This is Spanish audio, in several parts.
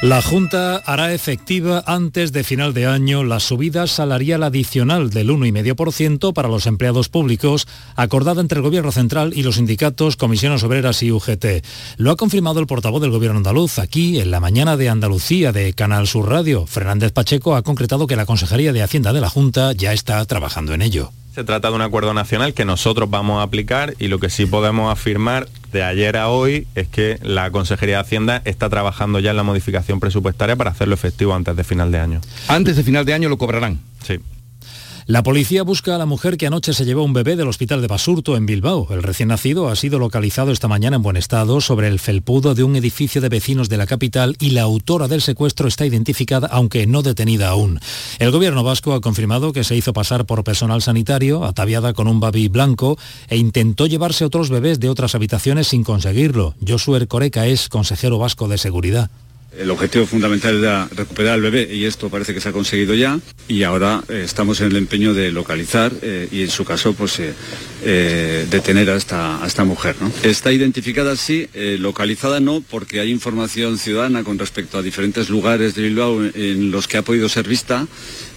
La Junta hará efectiva antes de final de año la subida salarial adicional del 1,5% para los empleados públicos, acordada entre el Gobierno Central y los sindicatos, comisiones obreras y UGT. Lo ha confirmado el portavoz del Gobierno andaluz aquí en la mañana de Andalucía de Canal Sur Radio. Fernández Pacheco ha concretado que la Consejería de Hacienda de la Junta ya está trabajando en ello. Se trata de un acuerdo nacional que nosotros vamos a aplicar y lo que sí podemos afirmar de ayer a hoy es que la Consejería de Hacienda está trabajando ya en la modificación presupuestaria para hacerlo efectivo antes de final de año. Antes de final de año lo cobrarán. Sí. La policía busca a la mujer que anoche se llevó un bebé del hospital de Basurto en Bilbao. El recién nacido ha sido localizado esta mañana en buen estado sobre el felpudo de un edificio de vecinos de la capital y la autora del secuestro está identificada aunque no detenida aún. El gobierno vasco ha confirmado que se hizo pasar por personal sanitario, ataviada con un babi blanco, e intentó llevarse otros bebés de otras habitaciones sin conseguirlo. Josué Coreca es consejero vasco de seguridad. El objetivo fundamental era recuperar al bebé y esto parece que se ha conseguido ya y ahora eh, estamos en el empeño de localizar eh, y en su caso pues eh, detener a esta, a esta mujer. Está identificada sí, localizada no porque hay información ciudadana con respecto a diferentes lugares de Bilbao en los que ha podido ser vista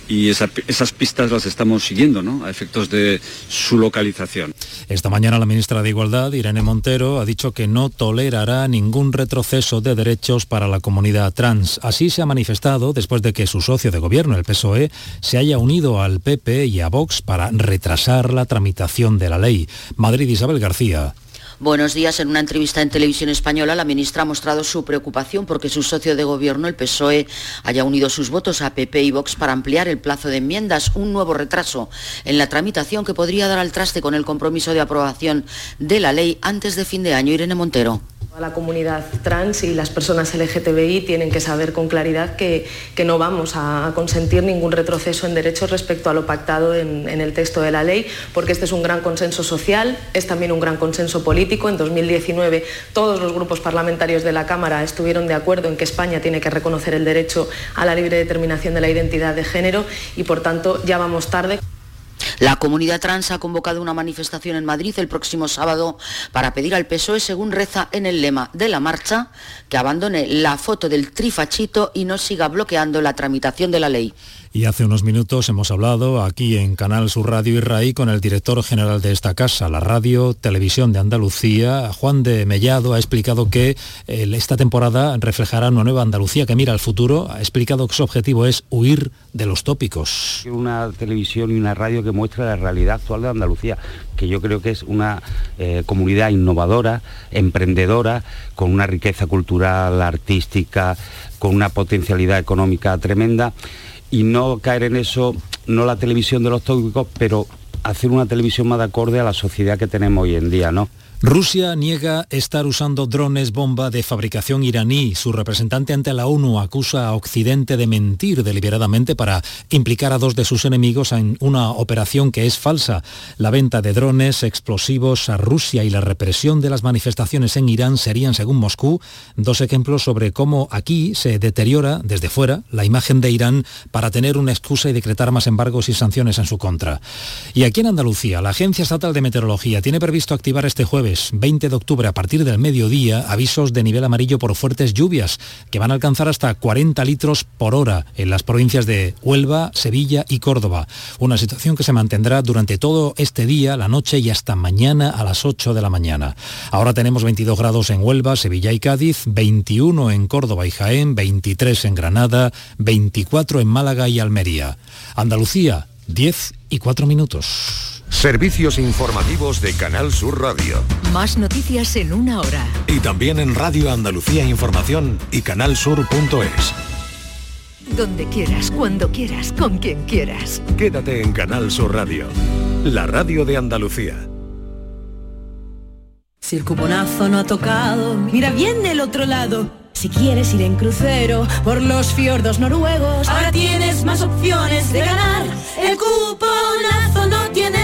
y esa- esas pistas las estamos siguiendo ¿no? a efectos de su localización. Esta mañana la ministra de Igualdad, Irene Montero, ha dicho que no tolerará ningún retroceso de derechos para la comunidad trans. Así se ha manifestado después de que su socio de gobierno, el PSOE, se haya unido al PP y a Vox para retrasar la tramitación de la ley. Madrid, Isabel García. Buenos días. En una entrevista en televisión española, la ministra ha mostrado su preocupación porque su socio de gobierno, el PSOE, haya unido sus votos a PP y Vox para ampliar el plazo de enmiendas, un nuevo retraso en la tramitación que podría dar al traste con el compromiso de aprobación de la ley antes de fin de año. Irene Montero. La comunidad trans y las personas LGTBI tienen que saber con claridad que, que no vamos a consentir ningún retroceso en derechos respecto a lo pactado en, en el texto de la ley, porque este es un gran consenso social, es también un gran consenso político. En 2019 todos los grupos parlamentarios de la Cámara estuvieron de acuerdo en que España tiene que reconocer el derecho a la libre determinación de la identidad de género y, por tanto, ya vamos tarde. La comunidad trans ha convocado una manifestación en Madrid el próximo sábado para pedir al PSOE, según reza en el lema de la marcha, que abandone la foto del trifachito y no siga bloqueando la tramitación de la ley. Y hace unos minutos hemos hablado aquí en Canal Sur Radio y RAI con el director general de esta casa, la Radio Televisión de Andalucía, Juan de Mellado, ha explicado que eh, esta temporada reflejará una nueva Andalucía que mira al futuro, ha explicado que su objetivo es huir de los tópicos. Una televisión y una radio que muestra la realidad actual de Andalucía, que yo creo que es una eh, comunidad innovadora, emprendedora, con una riqueza cultural, artística, con una potencialidad económica tremenda y no caer en eso, no la televisión de los tópicos, pero hacer una televisión más de acorde a la sociedad que tenemos hoy en día, ¿no? Rusia niega estar usando drones bomba de fabricación iraní. Su representante ante la ONU acusa a Occidente de mentir deliberadamente para implicar a dos de sus enemigos en una operación que es falsa. La venta de drones explosivos a Rusia y la represión de las manifestaciones en Irán serían, según Moscú, dos ejemplos sobre cómo aquí se deteriora desde fuera la imagen de Irán para tener una excusa y decretar más embargos y sanciones en su contra. Y aquí en Andalucía, la Agencia Estatal de Meteorología tiene previsto activar este jueves 20 de octubre a partir del mediodía avisos de nivel amarillo por fuertes lluvias que van a alcanzar hasta 40 litros por hora en las provincias de Huelva, Sevilla y Córdoba. Una situación que se mantendrá durante todo este día, la noche y hasta mañana a las 8 de la mañana. Ahora tenemos 22 grados en Huelva, Sevilla y Cádiz, 21 en Córdoba y Jaén, 23 en Granada, 24 en Málaga y Almería. Andalucía, 10 y 4 minutos. Servicios informativos de Canal Sur Radio. Más noticias en una hora. Y también en Radio Andalucía Información y canalsur.es. Donde quieras, cuando quieras, con quien quieras. Quédate en Canal Sur Radio, la radio de Andalucía. Si el cuponazo no ha tocado, mira bien del otro lado. Si quieres ir en crucero por los fiordos noruegos, ahora tienes más opciones de ganar. El cuponazo no tiene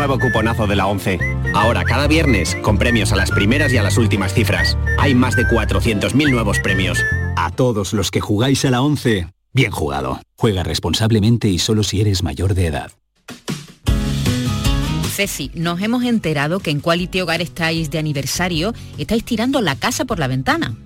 Nuevo cuponazo de la 11. Ahora cada viernes con premios a las primeras y a las últimas cifras. Hay más de 400.000 nuevos premios. A todos los que jugáis a la 11, Bien jugado. Juega responsablemente y solo si eres mayor de edad. Ceci, nos hemos enterado que en Quality Hogar estáis de aniversario, estáis tirando la casa por la ventana.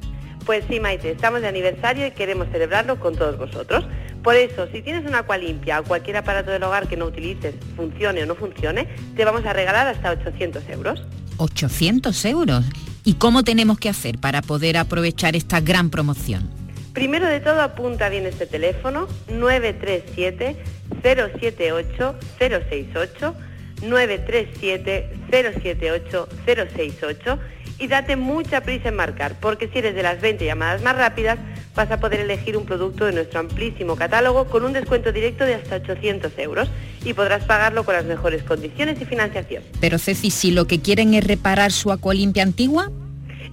Pues sí, Maite, estamos de aniversario y queremos celebrarlo con todos vosotros. Por eso, si tienes una limpia o cualquier aparato del hogar que no utilices, funcione o no funcione, te vamos a regalar hasta 800 euros. 800 euros. ¿Y cómo tenemos que hacer para poder aprovechar esta gran promoción? Primero de todo, apunta bien este teléfono, 937-078-068, 937-078-068 y date mucha prisa en marcar, porque si eres de las 20 llamadas más rápidas, vas a poder elegir un producto de nuestro amplísimo catálogo con un descuento directo de hasta 800 euros y podrás pagarlo con las mejores condiciones y financiación. Pero Ceci, si lo que quieren es reparar su acualimpia antigua...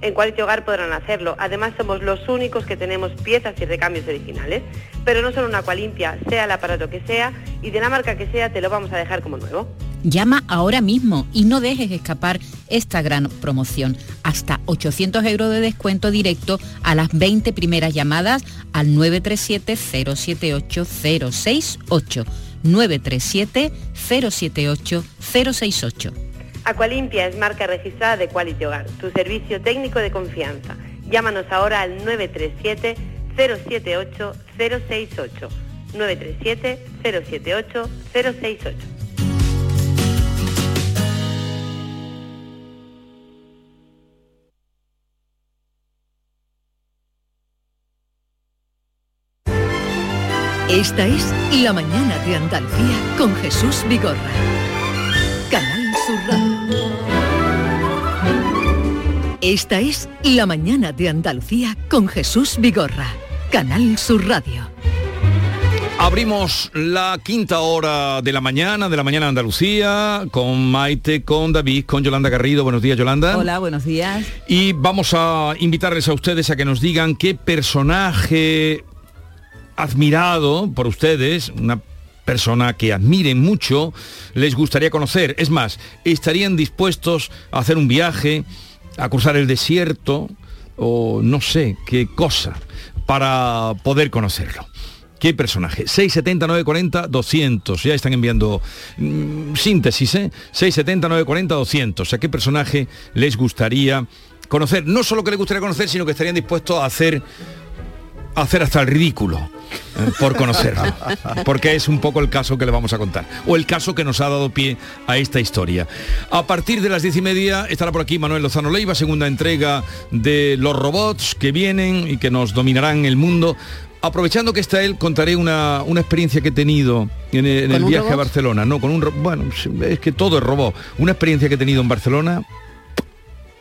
En Quality Hogar podrán hacerlo. Además somos los únicos que tenemos piezas y recambios originales. Pero no solo una acualimpia, sea el aparato que sea y de la marca que sea, te lo vamos a dejar como nuevo. Llama ahora mismo y no dejes escapar esta gran promoción. Hasta 800 euros de descuento directo a las 20 primeras llamadas al 937-078-068. 937-078-068. Aqualimpia es marca registrada de Quality Hogar, tu servicio técnico de confianza. Llámanos ahora al 937 078 Esta es La Mañana de Andalucía con Jesús Vigorra. Canal Sur Radio. Esta es La Mañana de Andalucía con Jesús Vigorra. Canal Sur Radio. Abrimos la quinta hora de la mañana, de la mañana de Andalucía, con Maite, con David, con Yolanda Garrido. Buenos días, Yolanda. Hola, buenos días. Y vamos a invitarles a ustedes a que nos digan qué personaje admirado por ustedes, una persona que admiren mucho, les gustaría conocer. Es más, estarían dispuestos a hacer un viaje, a cruzar el desierto o no sé qué cosa para poder conocerlo. ¿Qué personaje? 670 940 200. Ya están enviando mm, síntesis, ¿eh? 670 940 200. ¿A qué personaje les gustaría conocer? No solo que les gustaría conocer, sino que estarían dispuestos a hacer hacer hasta el ridículo eh, por conocerlo, porque es un poco el caso que le vamos a contar, o el caso que nos ha dado pie a esta historia. A partir de las diez y media estará por aquí Manuel Lozano Leiva, segunda entrega de los robots que vienen y que nos dominarán el mundo. Aprovechando que está él, contaré una, una experiencia que he tenido en el, en el viaje a Barcelona. No, con un bueno, es que todo es robot. Una experiencia que he tenido en Barcelona.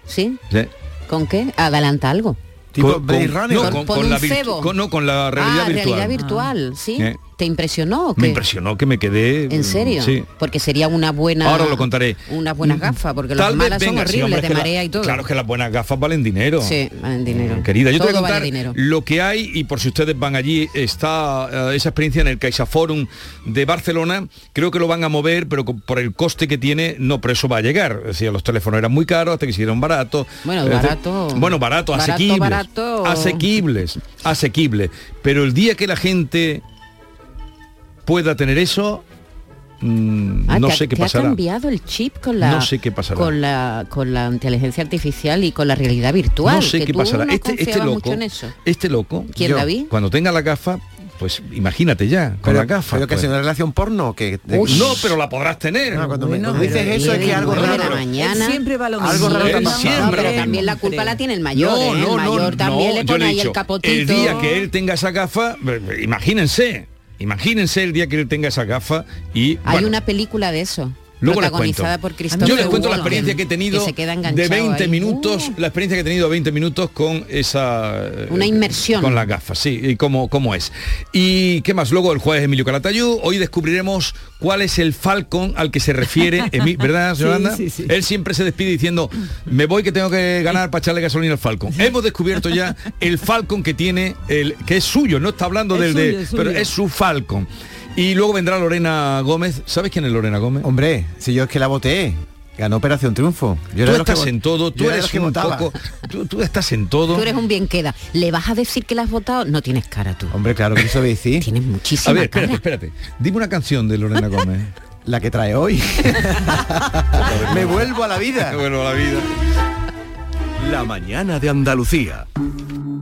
¿Sí? ¿sí? ¿Con qué? Adelanta algo. Con- con- no, con, la virtu- cebo. con- no, con la realidad ah, virtual. realidad virtual, ¿sí? Eh. ¿Te impresionó o qué? Me impresionó que me quedé. ¿En serio? Sí. Porque sería una buena... Ahora lo contaré. Unas buenas gafas, porque las Tal malas son venga, horribles, de la- marea y todo. Claro que las buenas gafas valen dinero. Sí, valen dinero. Querida, yo te voy a contar vale lo que hay y por si ustedes van allí, está eh, esa experiencia en el CaixaForum de Barcelona. Creo que lo van a mover, pero por el coste que tiene, no, pero eso va a llegar. Decir, los teléfonos eran muy caros hasta que hicieron baratos. Bueno, decir, barato- Bueno, barato, barato, asequibles. barato. Asequibles, asequibles. Pero el día que la gente pueda tener eso, mm, Ah, no que ha- sé qué que ha pasará. cambiado el chip con la No sé qué pasará. con la con la inteligencia artificial y con la realidad virtual. No sé que qué tú pasará. no este, este loco, mucho en eso. este loco, ¿Quién, yo, David? cuando tenga la gafa, pues imagínate ya, con Pero- la gafa. pero que pues. sea una relación porno que Uy, no, pero la podrás tener. No, cuando me- Bueno, cuando dices eso es que algo de raro. la mañana. Él siempre va lo Algo mismo. raro está Él siempre. No, pero también la culpa la tiene el mayor, ¿eh? el mayor también le pone he ahí el dicho, capotito. El día que él tenga esa gafa, imagínense, imagínense el día que él tenga esa gafa y Hay bueno, una película de eso. Luego les cuento. por Yo les cuento la Walken, experiencia que he tenido que de enganchado 20 ahí. minutos, la experiencia que he tenido de 20 minutos con esa eh, Una inmersión. con las gafas, sí, y cómo, cómo es. Y qué más, luego el jueves Emilio Calatayud, hoy descubriremos cuál es el Falcon al que se refiere, Emi- ¿verdad, Yolanda? sí, sí. Él siempre se despide diciendo, me voy que tengo que ganar para echarle gasolina al Falcon. Hemos descubierto ya el Falcon que tiene, el que es suyo, no está hablando Es del suyo, de, es pero es su Falcon. Y luego vendrá Lorena Gómez. ¿Sabes quién es Lorena Gómez? Hombre, si yo es que la voté. Ganó Operación Triunfo. Yo tú estás en todo, tú eres un poco... Tú, estás en todo. Tú eres un bien queda. ¿Le vas a decir que la has votado? No tienes cara tú. Hombre, claro que eso decir. Tienes muchísima A ver, espérate, espérate. Dime una canción de Lorena Gómez. la que trae hoy. Me vuelvo a la vida. Me vuelvo a la vida. La mañana de Andalucía.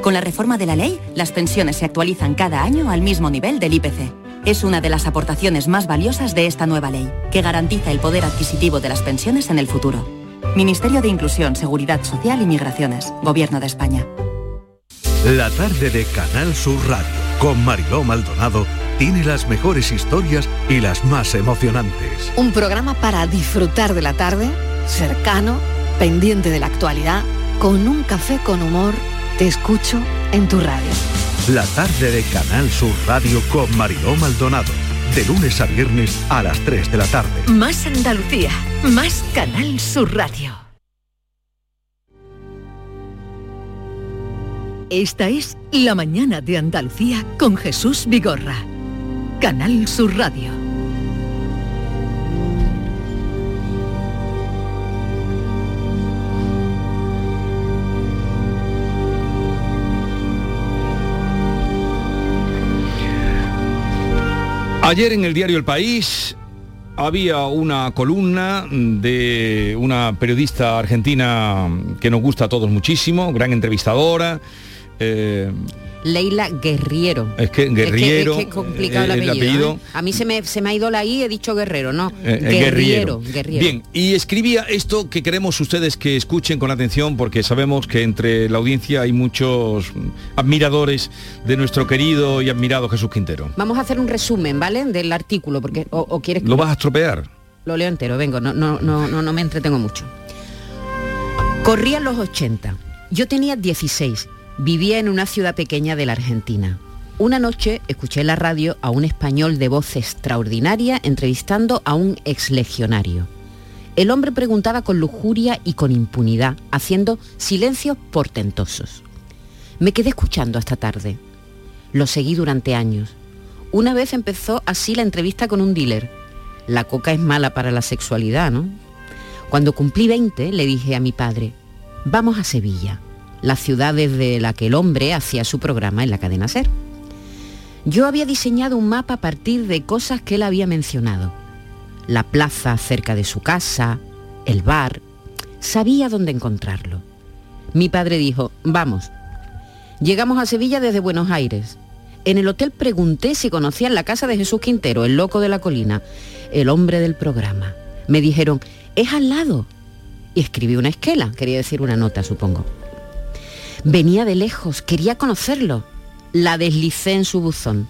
Con la reforma de la ley, las pensiones se actualizan cada año al mismo nivel del IPC. Es una de las aportaciones más valiosas de esta nueva ley, que garantiza el poder adquisitivo de las pensiones en el futuro. Ministerio de Inclusión, Seguridad Social y Migraciones, Gobierno de España. La tarde de Canal Sur Radio con Mariló Maldonado tiene las mejores historias y las más emocionantes. Un programa para disfrutar de la tarde, cercano, pendiente de la actualidad, con un café con humor. Te escucho en tu radio. La tarde de Canal Sur Radio con Mariló Maldonado. De lunes a viernes a las 3 de la tarde. Más Andalucía, más Canal Sur Radio. Esta es La mañana de Andalucía con Jesús Vigorra. Canal Sur Radio. Ayer en el diario El País había una columna de una periodista argentina que nos gusta a todos muchísimo, gran entrevistadora. eh, Leila Guerriero. Es que Guerriero. Es que, es que complicado eh, el apellido. apellido. ¿eh? A mí se me, se me ha ido la I, he dicho Guerrero, no. Eh, eh, Guerriero, Guerriero. Bien, y escribía esto que queremos ustedes que escuchen con atención porque sabemos que entre la audiencia hay muchos admiradores de nuestro querido y admirado Jesús Quintero. Vamos a hacer un resumen, ¿vale? Del artículo, porque o, o quieres que ¿Lo vas a estropear? lo leo entero, vengo, no, no, no, no, no me entretengo mucho. Corrían los 80. Yo tenía 16. Vivía en una ciudad pequeña de la Argentina. Una noche escuché en la radio a un español de voz extraordinaria entrevistando a un exlegionario. El hombre preguntaba con lujuria y con impunidad, haciendo silencios portentosos. Me quedé escuchando hasta tarde. Lo seguí durante años. Una vez empezó así la entrevista con un dealer. La coca es mala para la sexualidad, ¿no? Cuando cumplí 20 le dije a mi padre, vamos a Sevilla, la ciudad desde la que el hombre hacía su programa en la cadena SER. Yo había diseñado un mapa a partir de cosas que él había mencionado. La plaza cerca de su casa, el bar. Sabía dónde encontrarlo. Mi padre dijo, vamos. Llegamos a Sevilla desde Buenos Aires. En el hotel pregunté si conocían la casa de Jesús Quintero, el loco de la colina, el hombre del programa. Me dijeron, es al lado. Y escribí una esquela, quería decir una nota, supongo. Venía de lejos, quería conocerlo. La deslicé en su buzón.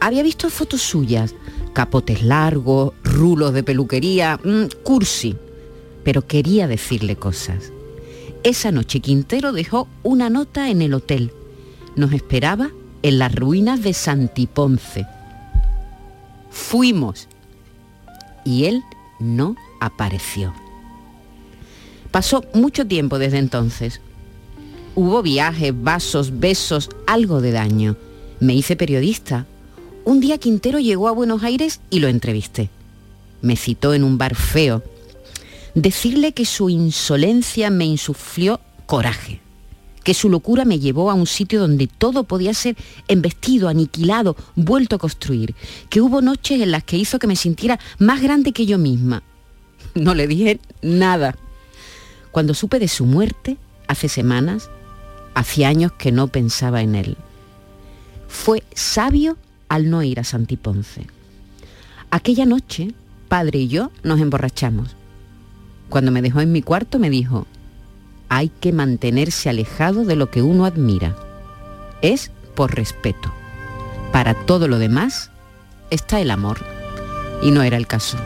Había visto fotos suyas, capotes largos, rulos de peluquería, mm, cursi. Pero quería decirle cosas. Esa noche Quintero dejó una nota en el hotel. Nos esperaba en las ruinas de Santiponce. Fuimos. Y él no apareció. Pasó mucho tiempo desde entonces. Hubo viajes, vasos, besos, algo de daño. Me hice periodista. Un día Quintero llegó a Buenos Aires y lo entrevisté. Me citó en un bar feo. Decirle que su insolencia me insuflió coraje, que su locura me llevó a un sitio donde todo podía ser embestido, aniquilado, vuelto a construir, que hubo noches en las que hizo que me sintiera más grande que yo misma. No le dije nada. Cuando supe de su muerte, hace semanas, hacía años que no pensaba en él. Fue sabio al no ir a Santiponce. Aquella noche, padre y yo nos emborrachamos. Cuando me dejó en mi cuarto me dijo, hay que mantenerse alejado de lo que uno admira. Es por respeto. Para todo lo demás está el amor. Y no era el caso.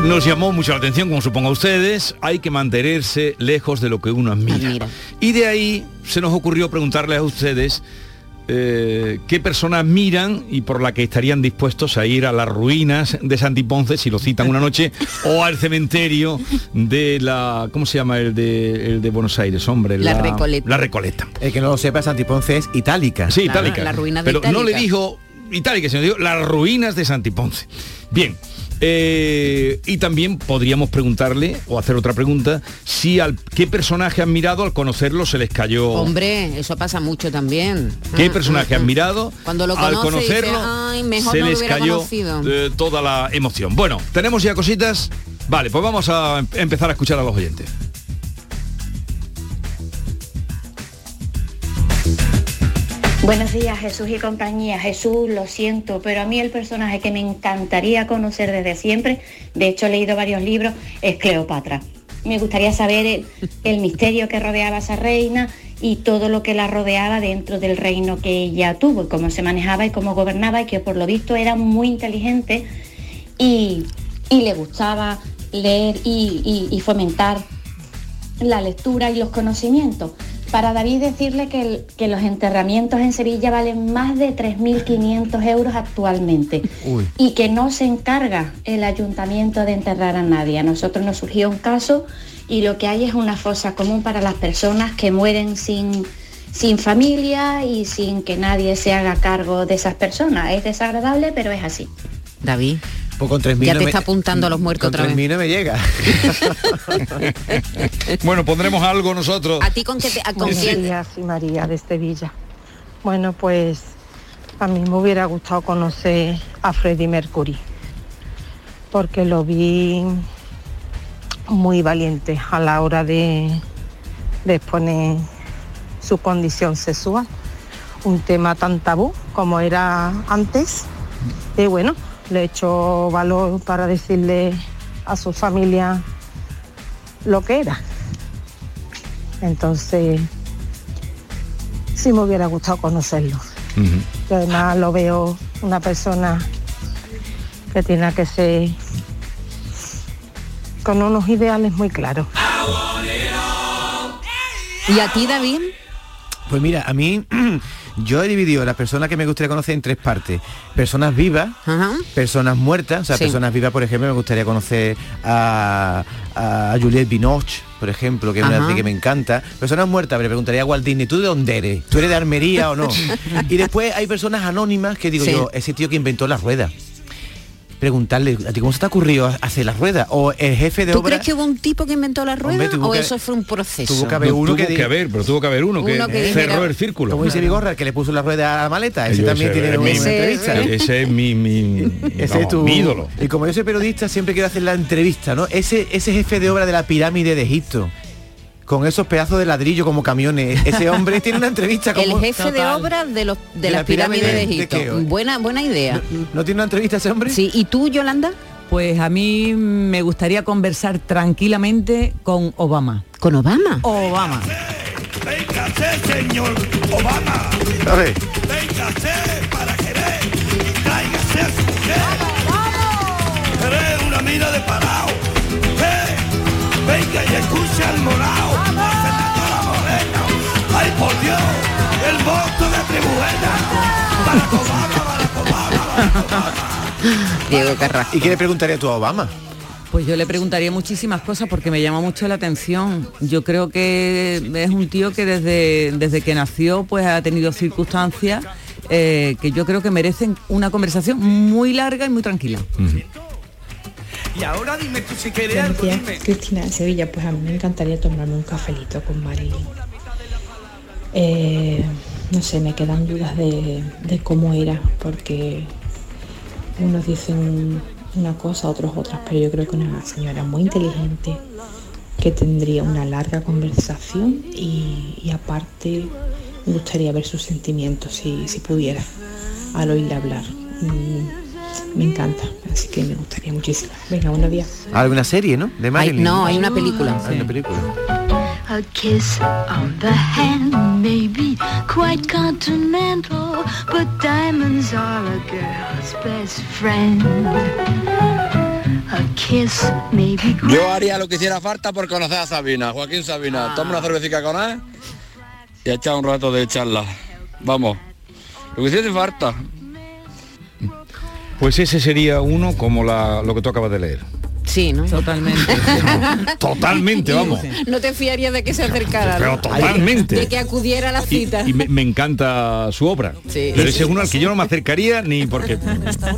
Nos llamó mucho la atención, como supongo a ustedes, hay que mantenerse lejos de lo que uno admira. Admira. Y de ahí se nos ocurrió preguntarles a ustedes eh, qué personas miran y por la que estarían dispuestos a ir a las ruinas de Santiponce si lo citan una noche o al cementerio de la ¿cómo se llama el de, el de Buenos Aires hombre La Recoleta. la Recoleta El que no lo sepa, Santiponce es itálica. sí itálica la ruina de pero no le dijo itálica sino dijo las ruinas de Santiponce bien eh, y también podríamos preguntarle o hacer otra pregunta si al qué personaje han mirado al conocerlo se les cayó Hombre, eso pasa mucho también. ¿Qué Ah, personaje ah, han ah. mirado? Cuando lo al conoce, dice, conocerlo "Ay, mejor se no les cayó conocido". eh, toda la emoción. Bueno, tenemos ya cositas. Vale, pues vamos a em- empezar a escuchar a los oyentes. Buenos días, Jesús y compañía. Jesús, lo siento, pero a mí el personaje que me encantaría conocer desde siempre, de hecho he leído varios libros, es Cleopatra. Me gustaría saber el, misterio que rodeaba a esa reina y todo lo que la rodeaba dentro del reino que ella tuvo, y cómo se manejaba y cómo gobernaba y que por lo visto era muy inteligente y, le gustaba leer y fomentar la lectura y los conocimientos. Para David decirle que, el- que los enterramientos en Sevilla valen más de 3.500 euros actualmente Uy. y que no se encarga el ayuntamiento de enterrar a nadie. A nosotros nos surgió un caso y lo que hay es una fosa común para las personas que mueren sin, sin familia y sin que nadie se haga cargo de esas personas. Es desagradable, pero es así. David, Pues con 3.000 ya no te me- está apuntando a los muertos con otra vez. 3.000 no me llega. Bueno, pondremos algo nosotros. ¿A ti con qué te a- con Buenos quién? días, soy María de Sevilla. Bueno, pues a mí me hubiera gustado conocer a Freddie Mercury, porque lo vi muy valiente a la hora de, de exponer su condición sexual, un tema tan tabú como era antes. Y bueno, le echo valor para decirle a su familia lo que era. Entonces, sí me hubiera gustado conocerlo. Que además lo veo una persona que tiene que ser con unos ideales muy claros. ¿Y a ti, David? Pues mira, a mí yo he dividido las personas que me gustaría conocer en tres partes. Personas vivas, personas muertas, o sea, Sí. personas vivas, por ejemplo, me gustaría conocer a, a Juliette Binoche, por ejemplo, que es una Ajá. actriz que me encanta. Personas muertas, me preguntaría a Walt Disney, ¿tú de dónde eres? ¿Tú eres de Armería o no? y después hay personas anónimas que digo Sí. yo, ese tío que inventó la rueda. Preguntarle, ¿a ti cómo se te ha ocurrido hacer la rueda? O el jefe de ¿Tú obra... crees que hubo un tipo que inventó la rueda Hombre, o que- eso fue un proceso? tuvo que haber No, uno tuvo que, que, di- haber, pero tuvo que haber uno que, Uno que cerró dijera- el círculo. Como dice Vigorra, el que le puso la rueda a la maleta. Ese Yo también ese tiene es una mi- entrevista. Ese es mi, mi, Ese es tu mi ídolo. Y como yo soy periodista, siempre quiero hacer la entrevista, ¿no? Ese, ese jefe de obra de la pirámide de Egipto, con esos pedazos de ladrillo como camiones, ese hombre tiene una entrevista como... El jefe de obras de, los, de, ¿De las la pirámide pirámides de de Egipto. buena, buena idea. ¿No tiene una entrevista ese hombre? Sí, ¿y tú, Yolanda? Pues a mí me gustaría conversar tranquilamente con Obama. ¿Con Obama? Obama. Véngase, señor Obama. A ver. Véngase para querer. Tráigase a su mujer. Eres una mina de parado. Y escucha al morao. Fernando la Morena. Ay, por Dios. El voto de Tribujena. Barack Obama, Barack Obama, Barack Obama. Diego Carrasco. ¿Y qué le preguntaría tú a Obama? Pues yo le preguntaría muchísimas cosas porque me llama mucho la atención. Yo creo que es un tío que desde, desde que nació pues ha tenido circunstancias eh, que yo creo que merecen una conversación muy larga y muy tranquila. Y ahora dime tú si quieres Buenos algo, días, dime. Cristina de Sevilla. Pues a mí me encantaría tomarme un cafelito con Marilyn. Eh, no sé, me quedan dudas de, de cómo era, porque unos dicen una cosa, otros otras, pero yo creo que una señora muy inteligente que tendría una larga conversación y, y aparte me gustaría ver sus sentimientos si, si pudiera al oírle hablar. Mm, me encanta, así que me gustaría muchísimo. Venga, buenos días. Alguna serie, ¿no? De Marilyn. no, hay una película. Hay una película. A kiss on the hand may be quite continental, but diamonds are a girl's best friend. A kiss may be Yo haría lo que hiciera falta por conocer a Sabina, Joaquín Sabina. Toma una cervecita con él y echa un rato de charla. Vamos. Lo que hiciera falta. Pues ese sería uno como la, lo que tú acabas de leer. Sí, ¿no? Totalmente. Totalmente, vamos. No te fiarías de que se acercara. Pero totalmente. De que acudiera a la cita. Y me, me encanta su obra. Sí. Pero ese es uno al que yo no me acercaría ni porque...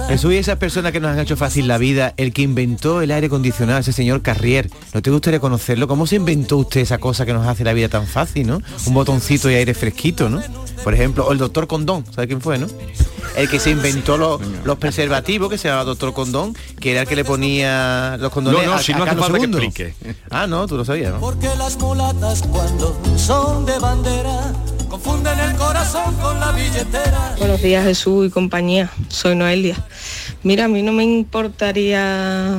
Jesús y esas personas que nos han hecho fácil la vida, el que inventó el aire acondicionado, ese señor Carrier, ¿no te gustaría conocerlo? ¿Cómo se inventó usted esa cosa que nos hace la vida tan fácil, no? Un botoncito y aire fresquito, ¿no? Por ejemplo, o el doctor Condón, ¿sabe quién fue, no? El que se inventó los, los preservativos, que se llamaba doctor Condón, que era el que le ponía los condones No, no, a, si no hace Carlos falta que explique. Ah, no, tú lo sabías, ¿no? Porque las mulatas cuando son de bandera confunden el corazón con la billetera. Buenos días Jesús y compañía, soy Noelia. Mira, a mí no me importaría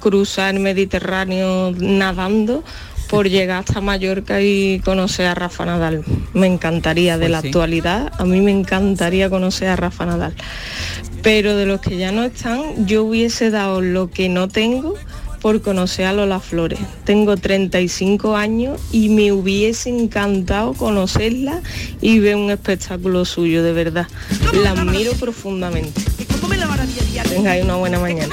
cruzar el Mediterráneo nadando por llegar hasta Mallorca y conocer a Rafa Nadal. Me encantaría de Pues la sí. actualidad, a mí me encantaría conocer a Rafa Nadal. Pero de los que ya no están, yo hubiese dado lo que no tengo por conocer a Lola Flores. Tengo 35 años y me hubiese encantado conocerla y ver un espectáculo suyo, de verdad. La admiro profundamente. Tengáis una buena mañana.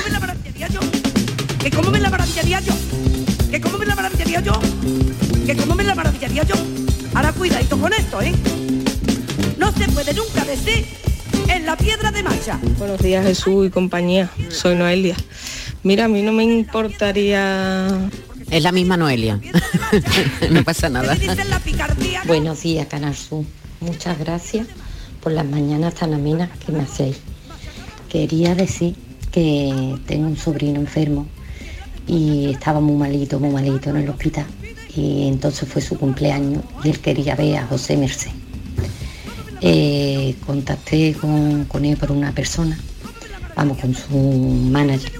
¿Que cómo me la maravilla diario? ¿Que cómo me la maravilla diario? ¿Que cómo me la maravilla diario? Ahora cuidadito con esto, ¿eh? No se puede nunca decir en la piedra de marcha. Buenos días Jesús y compañía, soy Noelia. Mira, a mí no me importaría... Es la misma Noelia. no pasa nada. Buenos días, Canal Sur. Muchas gracias por las mañanas tan amenas que me hacéis. Quería decir que tengo un sobrino enfermo y estaba muy malito, muy malito en el hospital. Y entonces fue su cumpleaños y él quería ver a José Merced. Eh, contacté con, con él por una persona, vamos, con su manager.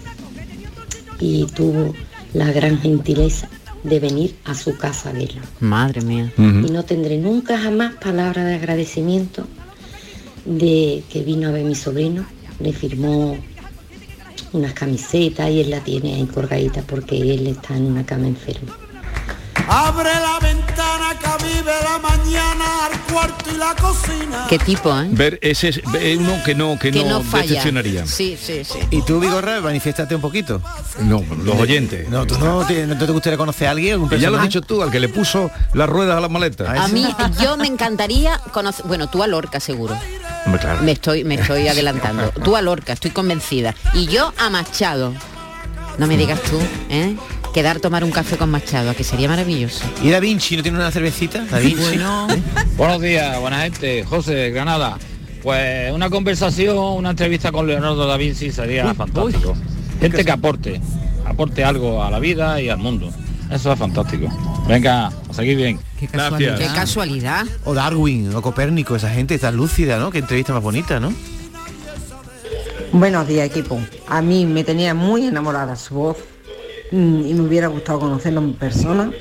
Y tuvo la gran gentileza de venir a su casa a verlo. Madre mía. Y no tendré nunca jamás palabra de agradecimiento de que vino a ver mi sobrino, le firmó unas camisetas y él la tiene ahí colgadita porque él está en una cama enfermo. Abre la ventana que vive la mañana al cuarto y la cocina. ¿Qué tipo, eh? Ver ese es uno que no, que, Que no, no decepcionaría. Sí, sí, sí. ¿Y tú, Vigorra, manifiéstate un poquito? No, los oyentes. No, ¿tú no te, no te gustaría conocer a alguien? algún ya lo has dicho tú, al que le puso las ruedas a las maletas. A mí, yo me encantaría conocer, bueno, tú a Lorca seguro. Claro. Me estoy, me estoy adelantando. Tú a Lorca, estoy convencida. Y yo a Machado. No me digas tú, ¿eh? Quedar tomar un café con Machado, que sería maravilloso. ¿Y Da Vinci no tiene una cervecita? Da Vinci. Bueno. Buenos días, buena gente. José, de Granada. Pues una conversación, una entrevista con Leonardo da Vinci sería fantástico. Gente que aporte, aporte algo a la vida y al mundo. Eso es fantástico. Venga, a seguir bien. Qué casualidad. Qué casualidad. O Darwin, o Copérnico, esa gente tan lúcida, ¿no? Qué entrevista más bonita, ¿no? Buenos días, equipo. A mí me tenía muy enamorada su voz y me hubiera gustado conocerlo en persona.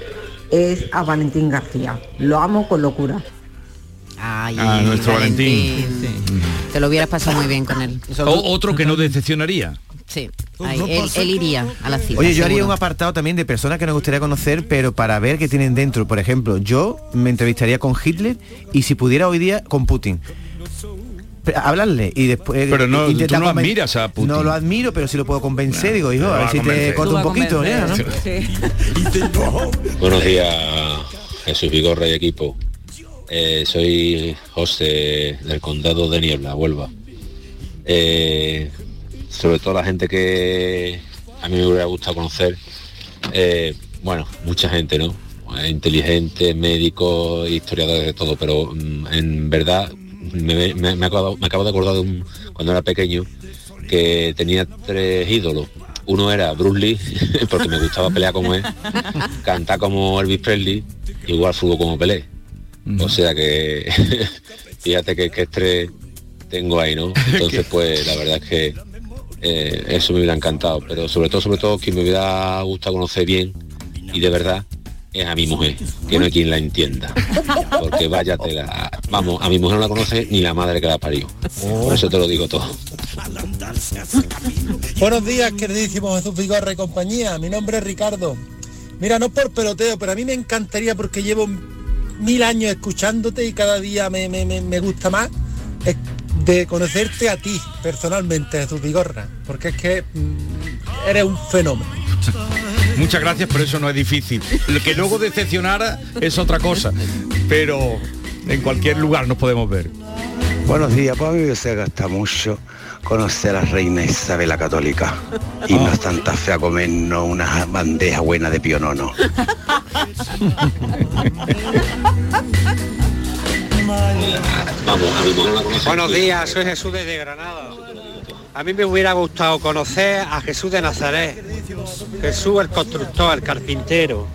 Es a Valentín García. Lo amo con locura. Ay, Ah, nuestro Valentín. Te lo hubieras pasado muy bien con él. O- otro que no decepcionaría. Sí. Ahí, él, él iría a la cita. Oye, yo haría un apartado también de personas que nos gustaría conocer, pero para ver qué tienen dentro. Por ejemplo, yo me entrevistaría con Hitler y si pudiera hoy día con Putin. Hablarle y después Pero no, tú no admiras a Putin. No lo admiro, pero si lo puedo convencer, digo, hijo, a ver a si te corto un poquito, ya, ¿no? Buenos días, Jesús Vigorra y equipo. Eh, soy José del Condado de Niebla, Huelva. Eh, sobre todo la gente que a mí me hubiera gustado conocer, eh, bueno, mucha gente, ¿no? Eh, Inteligentes, médicos, historiadores de todo, pero mm, en verdad me, me- me acabo, me acabo de acordar de un, cuando era pequeño que tenía tres ídolos. Uno era Bruce Lee, porque me gustaba pelear como él, cantar como Elvis Presley, y jugar fútbol como Pelé. O sea que fíjate que, que estrés tengo ahí, ¿no? Entonces pues la verdad es que eh, eso me hubiera encantado, pero sobre todo, sobre todo, quien me hubiera gustado conocer bien y de verdad es a mi mujer, que no hay quien la entienda. Porque vaya tela. Vamos, a mi mujer no la conoce ni la madre que la parió. Por eso te lo digo todo. Buenos días, queridísimo Jesús Vigorra y compañía. Mi nombre es Ricardo. Mira, no por peloteo, pero a mí me encantaría porque llevo mil años escuchándote y cada día me, me- me- gusta más es de conocerte a ti personalmente, Jesús Vigorra. Porque es que mm, eres un fenómeno. Muchas gracias, pero eso no es difícil. Lo que luego decepcionara es otra cosa. Pero en cualquier lugar nos podemos ver. Buenos días, pues a mí me hubiese gustado mucho conocer a la reina Isabel la Católica y no es tanta fea comernos una bandeja buena de pionono. A. Buenos días, soy Jesús desde Granada. A mí me hubiera gustado conocer a Jesús de Nazaret, Jesús el constructor, el carpintero,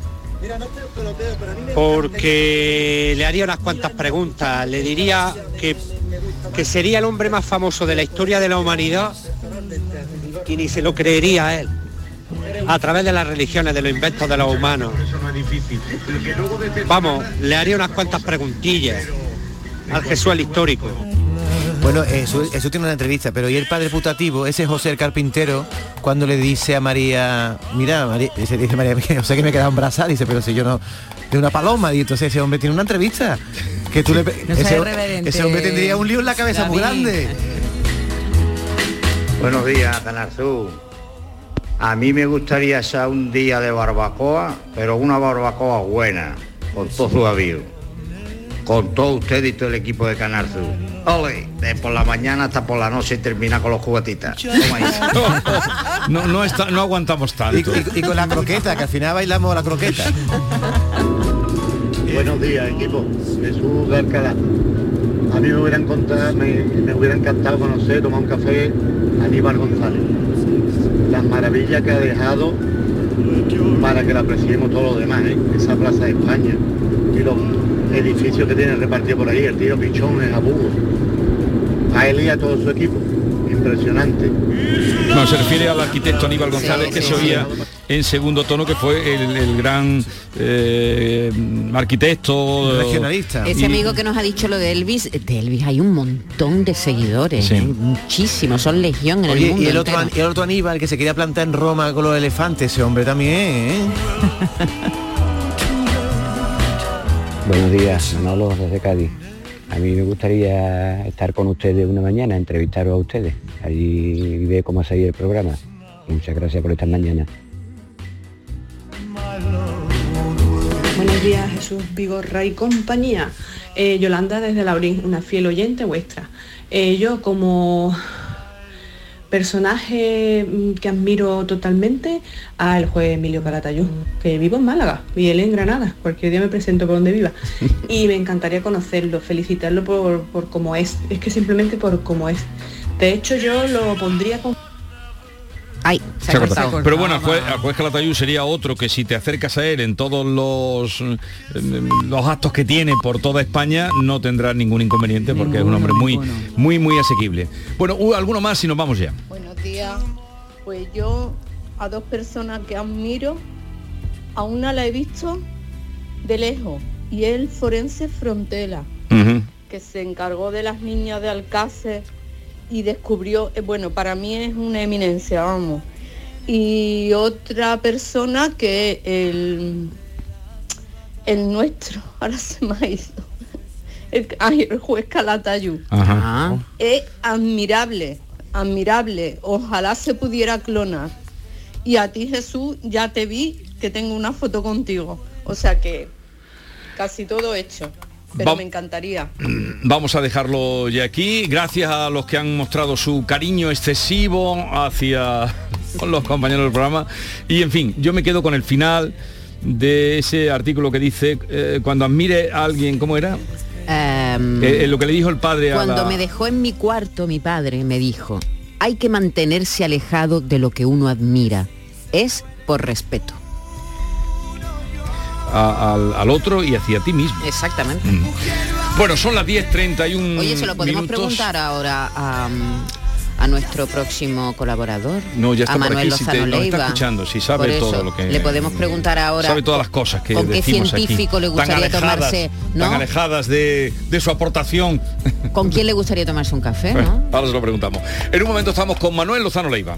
porque le haría unas cuantas preguntas. Le diría que, que sería el hombre más famoso de la historia de la humanidad y ni se lo creería él, a través de las religiones, de los inventos de los humanos. Vamos, le haría unas cuantas preguntillas al Jesús el histórico. Bueno, eso, eso tiene una entrevista, pero y el padre putativo, ese José el carpintero, cuando le dice a María, mira, María, dice, dice María, o sea que me he quedado embarazada, dice, pero si yo no, de una paloma, y entonces ese hombre tiene una entrevista. Que tú le, No ese, hombre tendría un lío en la cabeza muy grande. Buenos días, Canarzú. A mí me gustaría hacer un día de barbacoa, pero una barbacoa buena, con todo su avío. Con todo usted y todo el equipo de Canarzú. Ole, de por la mañana hasta por la noche y termina con los jugatitas. Toma ahí. No, no, está, no aguantamos tanto. y- y con la croqueta, que al final bailamos la croqueta. Buenos días, equipo. Jesús de Alcalá. A mí me hubiera, encantado, me, me hubiera encantado conocer, tomar un café a Aníbal González. Las maravillas que ha dejado para que la apreciemos todos los demás, ¿eh? esa Plaza de España y los edificios que tiene repartidos por ahí, el tío Pichón, el Abugo. A él y a todo su equipo. Impresionante. No, se refiere al arquitecto Aníbal González Sí, que sí, se sí. oía en segundo tono, que fue el, el gran eh, arquitecto Regionalista. Ese Y- amigo que nos ha dicho lo de Elvis, de Elvis hay un montón de seguidores, Sí. ¿eh? muchísimos, son legión en Oye, el mundo. y el otro, el otro Aníbal que se quería plantar en Roma con los elefantes, ese hombre también, ¿eh? Buenos días, Manolo desde Cádiz. A mí me gustaría estar con ustedes una mañana, entrevistaros a ustedes, allí ver cómo ha salido el programa. Muchas gracias por esta mañana. Buenos días, Jesús Vigorra y compañía. Eh, Yolanda desde Laurín, una fiel oyente vuestra. Eh, yo como personaje mm, que admiro totalmente al juez Emilio Calatayud, que vivo en Málaga y él en Granada, cualquier día me presento por donde viva. Y me encantaría conocerlo, felicitarlo por, por cómo es, es que simplemente por cómo es. De hecho yo lo pondría con... Ay, Se ha cortado. Pero bueno, el juez, el juez Calatayud sería otro que si te acercas a él en todos los eh, los actos que tiene por toda España no tendrá ningún inconveniente porque es un hombre muy muy muy asequible. Bueno, uh, alguno más y nos vamos ya. Buenos días. Pues yo a dos personas que admiro, a una la he visto de lejos y el forense Frontela, que se encargó de las niñas de Alcácer y descubrió, eh, bueno, para mí es una eminencia, vamos. Y otra persona que el, el nuestro, ahora se me ha ido, el, ay, el juez Calatayud. Ajá. Es admirable, admirable. Ojalá se pudiera clonar. Y a ti Jesús, ya te vi que tengo una foto contigo. O sea que casi todo hecho. Pero Va- me encantaría. Vamos a dejarlo ya aquí. Gracias a los que han mostrado su cariño excesivo hacia los compañeros del programa. Y en fin, yo me quedo con el final de ese artículo que dice eh, cuando admire a alguien, ¿cómo era? Em, Eh, eh, lo que le dijo el padre a Cuando la- me dejó en mi cuarto, mi padre me dijo, hay que mantenerse alejado de lo que uno admira. Es por respeto. A- al, al otro y hacia ti mismo. Exactamente. Bueno, son las 10.31 Oye, se lo podemos minutos. preguntar ahora a, a nuestro próximo colaborador. No, ya está a por Manuel aquí, si te- está escuchando, si sabe todo lo que- Le podemos preguntar ahora Sabe todas las cosas que ¿Con qué aquí. científico le Tan gustaría alejadas, tomarse, no? Tan alejadas de, de su aportación. con quién le gustaría tomarse un café, ¿no? Ahora se lo preguntamos. En un momento estamos con Manuel Lozano Leiva.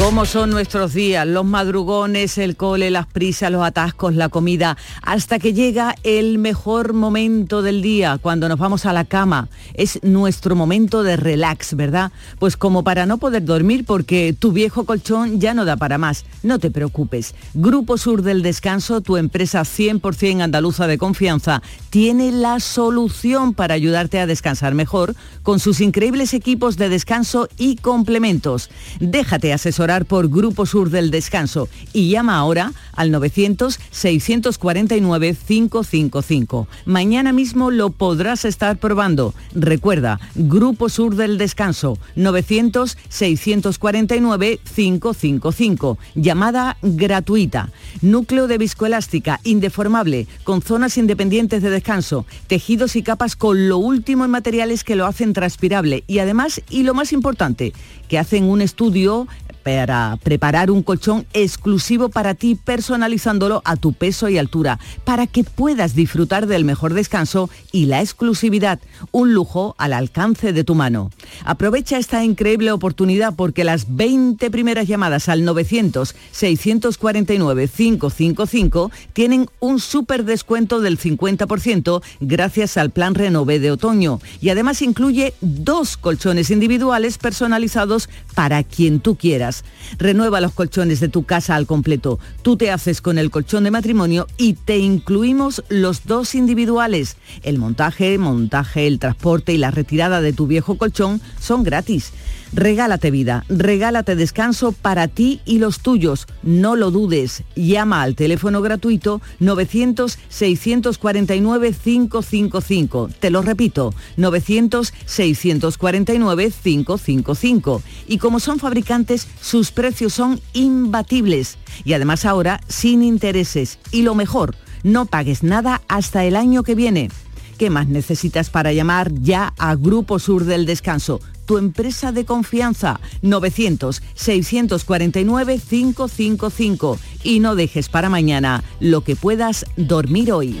¿Cómo son nuestros días? Los madrugones, el cole, las prisas, los atascos, la comida, hasta que llega el mejor momento del día, cuando nos vamos a la cama. Es nuestro momento de relax, ¿verdad? Pues como para no poder dormir porque tu viejo colchón ya no da para más. No te preocupes. Grupo Sur del Descanso, tu empresa 100% andaluza de confianza, tiene la solución para ayudarte a descansar mejor con sus increíbles equipos de descanso y complementos. Déjate asesorar por Grupo Sur del Descanso y llama ahora al 900-649-555. Mañana mismo lo podrás estar probando. Recuerda, Grupo Sur del Descanso, 900-649-555. Llamada gratuita. Núcleo de viscoelástica, indeformable, con zonas independientes de descanso, tejidos y capas con lo último en materiales que lo hacen transpirable y además, y lo más importante, que hacen un estudio para preparar un colchón exclusivo para ti, personalizándolo a tu peso y altura, para que puedas disfrutar del mejor descanso y la exclusividad, un lujo al alcance de tu mano. Aprovecha esta increíble oportunidad porque las 20 primeras llamadas al 900-649-555 tienen un súper descuento del 50% gracias al plan Renové de otoño y además incluye dos colchones individuales personalizados para quien tú quieras. Renueva los colchones de tu casa al completo. Tú te haces con el colchón de matrimonio y te incluimos los dos individuales. El montaje, montaje, el transporte y la retirada de tu viejo colchón son gratis. Regálate vida, regálate descanso para ti y los tuyos. No lo dudes. Llama al teléfono gratuito 900-649-555. Te lo repito, 900-649-555. Y como son fabricantes, sus precios son imbatibles. Y además ahora sin intereses. Y lo mejor, no pagues nada hasta el año que viene. ¿Qué más necesitas para llamar ya a Grupo Sur del Descanso? Tu empresa de confianza 900-649-555 y no dejes para mañana lo que puedas dormir hoy.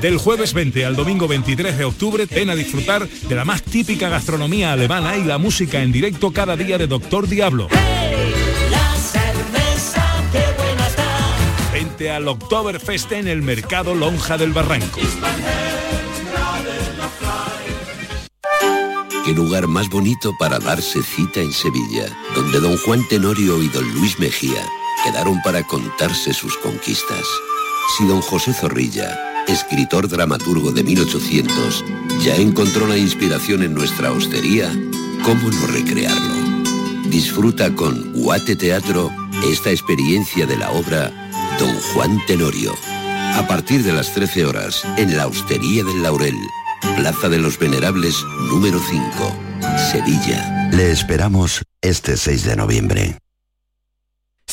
Del jueves 20 al domingo 23 de octubre, ven a disfrutar de la más típica gastronomía alemana y la música en directo cada día de Doctor Diablo. Vente al Oktoberfest en el mercado Lonja del Barranco. Qué lugar más bonito para darse cita en Sevilla, donde don Juan Tenorio y don Luis Mejía quedaron para contarse sus conquistas. Si don José Zorrilla, escritor dramaturgo de 1800, ya encontró la inspiración en nuestra hostería, ¿cómo no recrearlo? Disfruta con Guate Teatro esta experiencia de la obra Don Juan Tenorio. A partir de las 13 horas, en la Hostería del Laurel, Plaza de los Venerables, número 5, Sevilla. Le esperamos este 6 de noviembre.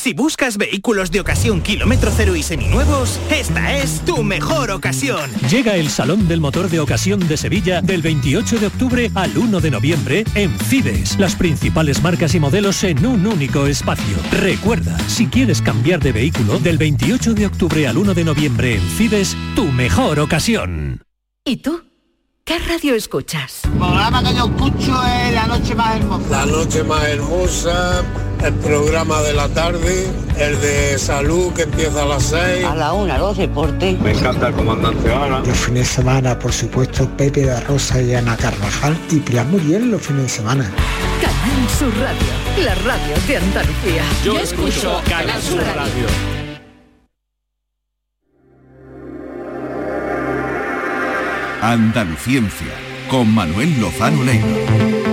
Si buscas vehículos de ocasión kilómetro cero y seminuevos, esta es tu mejor ocasión. Llega el Salón del Motor de Ocasión de Sevilla del 28 de octubre al 1 de noviembre en Fides. Las principales marcas y modelos en un único espacio. Recuerda, si quieres cambiar de vehículo, del 28 de octubre al 1 de noviembre en Fides, tu mejor ocasión. ¿Y tú? ¿Qué radio escuchas? El programa que yo escucho es La Noche Más Hermosa. La Noche Más Hermosa, el programa de la tarde, el de salud que empieza a las 6. A la una, los deportes. Me encanta el comandante Ana. Los fines de semana, por supuesto, Pepe de Rosa y Ana Carvajal y Pilar Muriel los fines de semana. Canal Sur Radio, la radio de Andalucía. Yo, escucho Canal Sur Radio. Andaluciencia, con Manuel Lozano Leiva.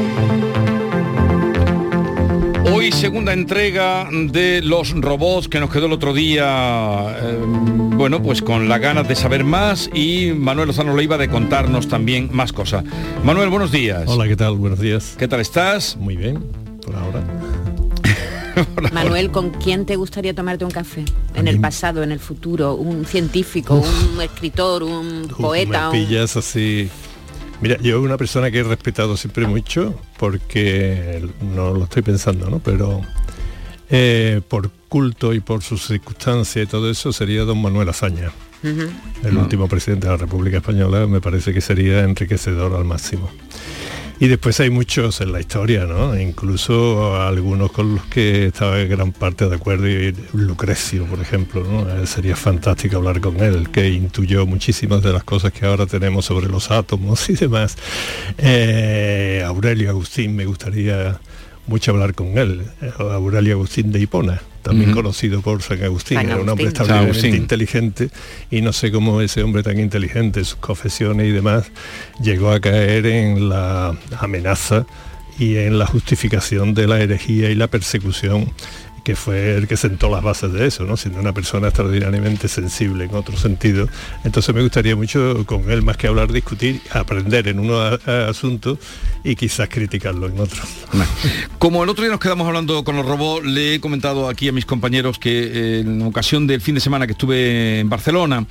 Hoy segunda entrega de los robots que nos quedó el otro día, eh, bueno, pues con las ganas de saber más y Manuel Lozano Leiva de contarnos también más cosas. Manuel, buenos días. Hola, ¿qué tal? Buenos días. ¿Qué tal estás? Muy bien, por ahora. Manuel, ¿con quién te gustaría tomarte un café? En el pasado, en el futuro, un científico, un escritor, un poeta. Me pillas así. Mira, yo una persona que he respetado siempre mucho, porque no lo estoy pensando, ¿no? Pero eh, por culto y por sus circunstancias y todo eso sería don Manuel Azaña. Uh -huh. El no. último presidente de la República Española me parece que sería enriquecedor al máximo. Y después hay muchos en la historia, ¿no? Incluso algunos con los que estaba en gran parte de acuerdo, y Lucrecio, por ejemplo, ¿no? Eh, sería fantástico hablar con él, que intuyó muchísimas de las cosas que ahora tenemos sobre los átomos y demás. Eh, Aurelio Agustín, me gustaría mucho hablar con él, Aurelio Agustín de Hipona, también conocido por San Agustín, San Agustín. era un hombre extraordinariamente inteligente y no sé cómo ese hombre tan inteligente, sus confesiones y demás, llegó a caer en la amenaza y en la justificación de la herejía y la persecución que fue el que sentó las bases de eso, ¿no? siendo una persona extraordinariamente sensible en otro sentido. Entonces me gustaría mucho con él, más que hablar, discutir, aprender en unos asuntos y quizás criticarlo en otros. Como el otro día nos quedamos hablando con los robots, le he comentado aquí a mis compañeros que en ocasión del fin de semana que estuve en Barcelona,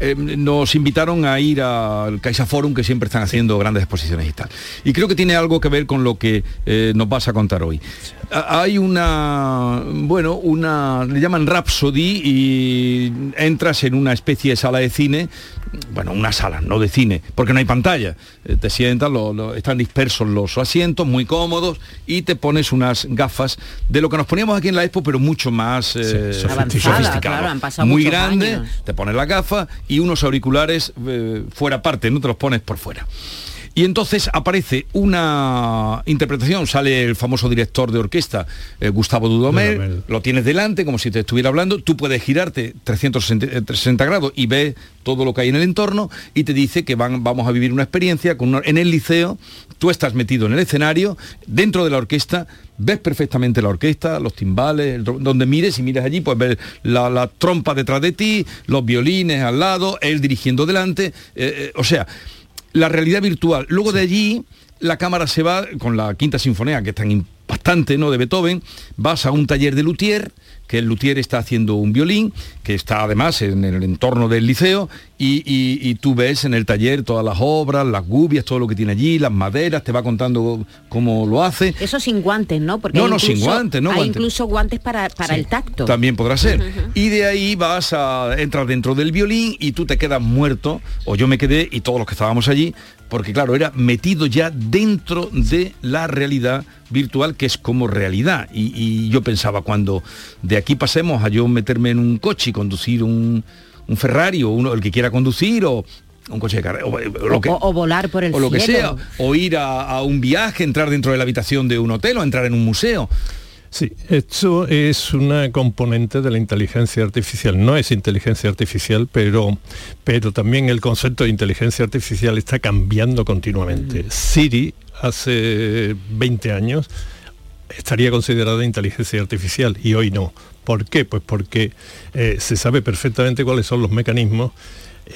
eh, nos invitaron a ir al Caixa Forum, que siempre están haciendo grandes exposiciones y tal. Y creo que tiene algo que ver con lo que eh, nos vas a contar hoy. Hay una, bueno, una, le llaman Rhapsody y entras en una especie de sala de cine, bueno, una sala, no de cine, porque no hay pantalla. Eh, te sientas, están dispersos los asientos, muy cómodos, y te pones unas gafas de lo que nos poníamos aquí en la Expo, pero mucho más sofisticado. muy grande, te pones la gafa y unos auriculares eh, fuera parte, no te los pones por fuera. Y entonces aparece una interpretación, sale el famoso director de orquesta, eh, Gustavo Dudomel, lo tienes delante como si te estuviera hablando, tú puedes girarte 360 grados y ves todo lo que hay en el entorno y te dice que van, vamos a vivir una experiencia con en el liceo, tú estás metido en el escenario, dentro de la orquesta, ves perfectamente la orquesta, los timbales, donde mires y mires allí, pues ver la, trompa detrás de ti, los violines al lado, él dirigiendo delante, eh, o sea, la realidad virtual. Luego de allí la cámara se va con la quinta sinfonía, que es tan impactante, ¿no? De Beethoven, vas a un taller de luthier, que el luthier está haciendo un violín, que está además en el entorno del liceo, y, tú ves en el taller todas las obras, las gubias, todo lo que tiene allí, las maderas, te va contando cómo lo hace. Eso sin guantes, ¿no? Porque no, no, sin guantes, no. Hay incluso guantes para, para el tacto. También podrá ser. Y de ahí vas a entrar dentro del violín y tú te quedas muerto, o yo me quedé y todos los que estábamos allí, porque claro, era metido ya dentro de la realidad virtual que es como realidad. Y, yo pensaba, cuando de aquí pasemos a yo meterme en un coche y conducir un, Ferrari o uno, el que quiera conducir o un coche de carrera o, volar por el o lo que sea o ir a, un viaje entrar dentro de la habitación de un hotel o entrar en un museo Sí, esto es una componente de la inteligencia artificial. No es inteligencia artificial, pero, pero también el concepto de inteligencia artificial está cambiando continuamente. Mm. Siri hace 20 años estaría considerada inteligencia artificial y hoy no. ¿Por qué? Pues porque eh, se sabe perfectamente cuáles son los mecanismos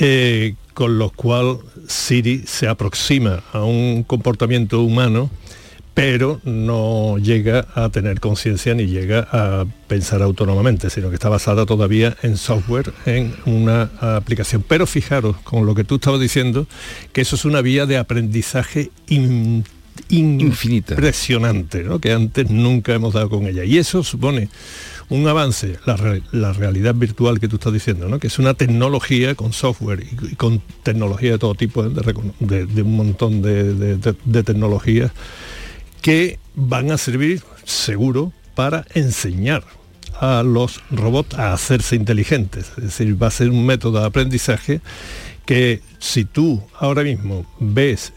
eh, con los cuales Siri se aproxima a un comportamiento humano pero no llega a tener conciencia ni llega a pensar autónomamente, sino que está basada todavía en software, en una aplicación. Pero fijaros, con lo que tú estabas diciendo, que eso es una vía de aprendizaje infinita, impresionante, ¿no? que antes nunca hemos dado con ella. Y eso supone un avance, la, realidad virtual que tú estás diciendo, ¿no? que es una tecnología con software y, con tecnología de todo tipo, de, un montón de tecnologías que van a servir seguro para enseñar a los robots a hacerse inteligentes. Es decir, va a ser un método de aprendizaje que si tú ahora mismo ves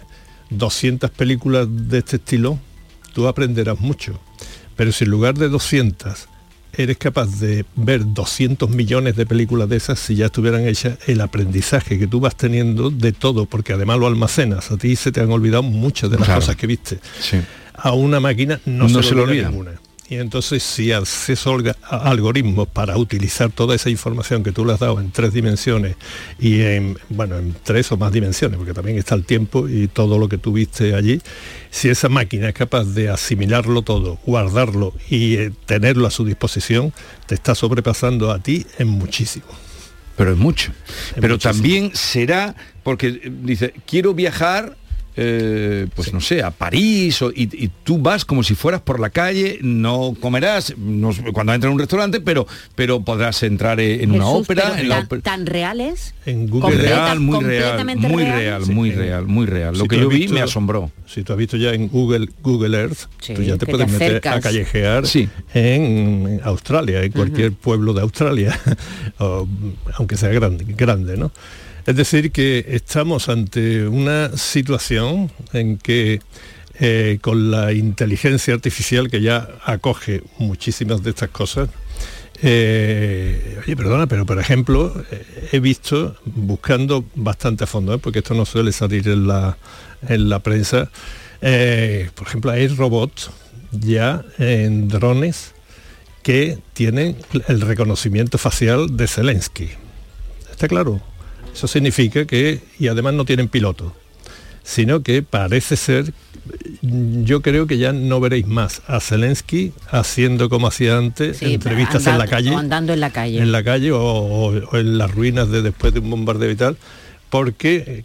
200 películas de este estilo, tú aprenderás mucho. Pero si en lugar de 200 eres capaz de ver 200 millones de películas de esas si ya estuvieran hechas, el aprendizaje que tú vas teniendo de todo, porque además lo almacenas, a ti se te han olvidado muchas de las cosas que viste. A una máquina no, se, lo olvida ninguna. Y entonces si acceso a algoritmos para utilizar toda esa información que tú le has dado en tres dimensiones y en, bueno, en tres o más dimensiones, porque también está el tiempo y todo lo que tuviste allí, si esa máquina es capaz de asimilarlo todo, guardarlo y eh, tenerlo a su disposición, te está sobrepasando a ti en muchísimo. Pero es mucho. Pero también será, porque eh, dice, quiero viajar eh, pues no sé, a París y, tú vas como si fueras por la calle, no comerás cuando entras en un restaurante, pero, pero podrás entrar en una ópera. En ¿Tan reales? En Google real, muy real, muy real, muy real, muy real. Lo que yo vi me asombró. Si tú has visto ya en Google, Google Earth, tú ya te puedes meter a callejear en Australia, en cualquier pueblo de Australia, aunque sea grande, grande, ¿no? Es decir, que estamos ante una situación en que eh, con la inteligencia artificial que ya acoge muchísimas de estas cosas, eh, oye, perdona, pero por ejemplo, eh, he visto, buscando bastante a fondo, porque esto no suele salir en la, en la prensa, por ejemplo, hay robots ya en drones que tienen el reconocimiento facial de Zelensky. ¿Está claro? Eso significa que, y además no tienen piloto, sino que parece ser, yo creo que ya no veréis más a Zelensky haciendo como hacía antes, Sí, entrevistas en la calle o andando en la calle. en la calle o, en las ruinas de después de un bombardeo y tal, porque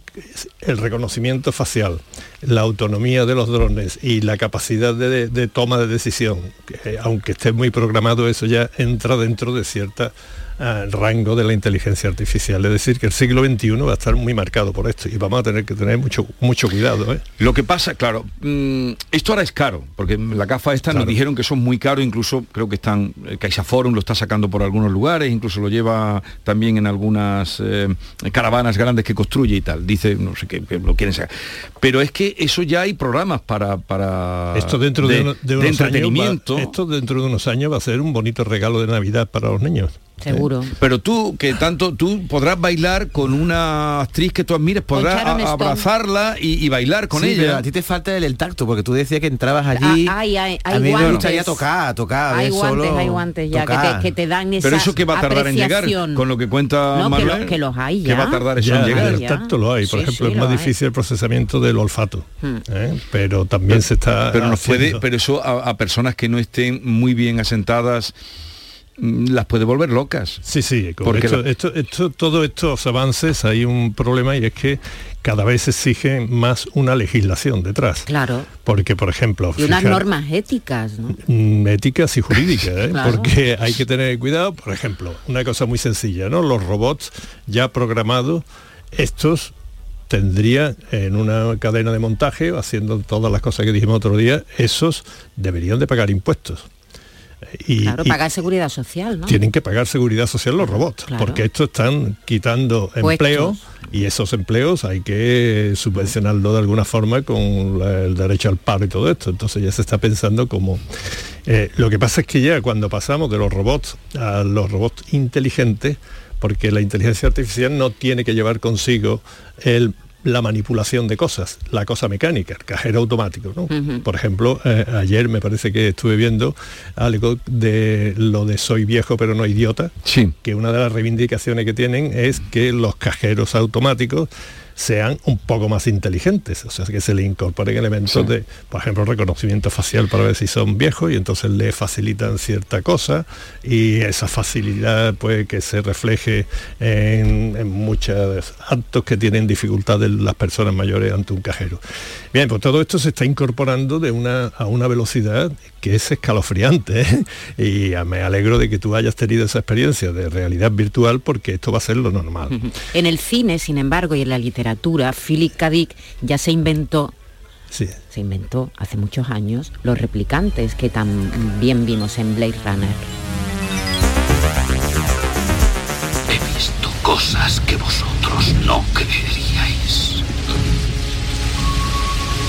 el reconocimiento facial, la autonomía de los drones y la capacidad de, de toma de decisión, que, eh, aunque esté muy programado, eso ya entra dentro de cierta ah, rango de la inteligencia artificial. Es decir, que el siglo XXI va a estar muy marcado por esto y vamos a tener que tener mucho, mucho cuidado. ¿eh? Lo que pasa, claro, mm, esto ahora es caro, porque la gafa esta nos dijeron que son muy caros, incluso creo que están, el CaixaForum lo está sacando por algunos lugares, incluso lo lleva también en algunas eh, caravanas grandes que construye y tal, dice, no sé qué, que lo quieren sacar. Pero es que eso ya hay programas para... para Esto dentro de, uno- de unos años va- entretenimiento. esto dentro de unos años va a ser un bonito regalo de Navidad para los niños. Seguro. Pero tú, que tanto, tú podrás bailar con una actriz que tú admires, podrás a- abrazarla y, y bailar con Sí, pero ella. a ti te falta el, el tacto, porque tú decías que entrabas allí. Ah, hay- hay- hay a mí me guantes. gustaría tocar, tocar. Hay guantes, solo hay guantes ya que te, que te dan esa Pero eso que va a tardar en llegar, con lo que cuenta No, que, lo- que los hay que ya. va a tardar eso Ya, en llegar. el tacto lo hay, por Sí, ejemplo, sí, es más hay. difícil el procesamiento del olfato, Hmm. ¿eh? pero también se está pero nos puede pero eso a, a personas que no estén muy bien asentadas las puede volver locas Sí, sí, con Porque esto, la- esto- esto- todos estos avances hay un problema y es que cada vez se exige más una legislación detrás. Claro. Porque, por ejemplo, Y unas fijar- normas éticas, ¿no? mm, éticas y jurídicas, ¿eh? Claro. porque hay que tener cuidado, por ejemplo, una cosa muy sencilla, ¿no? Los robots ya programados, estos tendrían en una cadena de montaje, haciendo todas las cosas que dijimos otro día, esos deberían de pagar impuestos. Y, Claro, y pagar seguridad social, ¿no? tienen que pagar seguridad social los robots, Claro. porque estos están quitando empleos y esos empleos hay que subvencionarlo de alguna forma con la- el derecho al paro y todo esto. Entonces ya se está pensando como... eh, lo que pasa es que ya cuando pasamos de los robots a los robots inteligentes, porque la inteligencia artificial no tiene que llevar consigo el la manipulación de cosas, la cosa mecánica, el cajero automático. Por ejemplo, eh, ayer me parece que estuve viendo algo de lo de soy viejo pero no idiota, sí. que una de las reivindicaciones que tienen es que los cajeros automáticos sean un poco más inteligentes, o sea, que se le incorporen elementos Sí. de, por ejemplo, reconocimiento facial para ver si son viejos y entonces le facilitan cierta cosa y esa facilidad pues que se refleje en, en muchos actos que tienen dificultades las personas mayores ante un cajero. Bien, pues todo esto se está incorporando de una, a una velocidad que es escalofriante ¿eh? y me alegro de que tú hayas tenido esa experiencia de realidad virtual porque esto va a ser lo normal. En el cine, sin embargo, y en la literatura, Philip K. Dick ya se inventó Sí. se inventó hace muchos años los replicantes que tan bien vimos en Blade Runner. He visto cosas que vosotros no creeríais.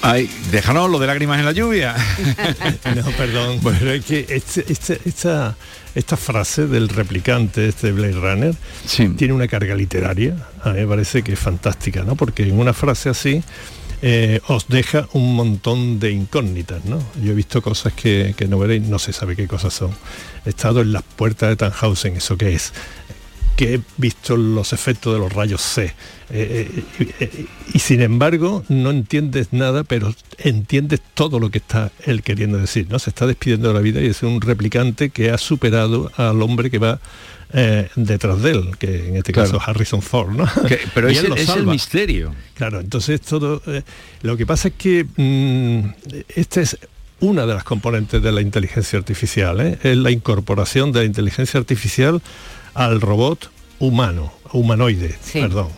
Ay, déjanos lo de lágrimas en la lluvia. no, perdón. Bueno, es que este- este- esta, esta frase del replicante, este Blade Runner, tiene una carga literaria. A mí me parece que es fantástica, ¿no? Porque en una frase así eh, os deja un montón de incógnitas, ¿no? Yo he visto cosas que, que no veréis, no se sabe qué cosas son. He estado en las puertas de Tannhausen, ¿eso qué es? Que he visto los efectos de los rayos C. Eh, eh, eh, y sin embargo, no entiendes nada, pero entiendes todo lo que está él queriendo decir. ¿no? Se está despidiendo de la vida y es un replicante que ha superado al hombre que va eh, detrás de él, que en este Claro. caso Harrison Ford, ¿no? Que- pero Y es él el- lo es el misterio. Claro, entonces todo. eh, lo que pasa es que mm, esta es una de las componentes de la inteligencia artificial, ¿eh? es la incorporación de la inteligencia artificial al robot humano, humanoide, perdón.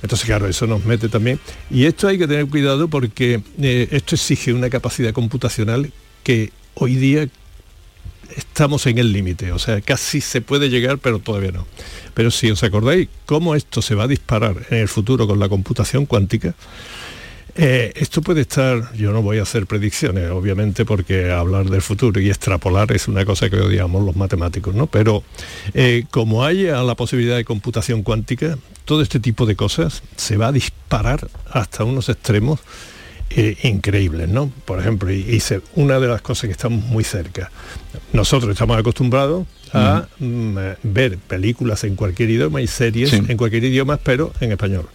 Entonces, claro, eso nos mete también. Y esto hay que tener cuidado porque eh, esto exige una capacidad computacional que hoy día estamos en el límite, o sea, casi se puede llegar, pero todavía no. Pero si os acordáis cómo esto se va a disparar en el futuro con la computación cuántica, eh, esto puede estar, yo no voy a hacer predicciones, obviamente, porque hablar del futuro y extrapolar es una cosa que odiamos los matemáticos, ¿no? Pero eh, como haya la posibilidad de computación cuántica, todo este tipo de cosas se va a disparar hasta unos extremos eh, increíbles, ¿no? Por ejemplo, y, una de las cosas que estamos muy cerca. Nosotros estamos acostumbrados a mm, ver películas en cualquier idioma y series en cualquier idioma, pero en español.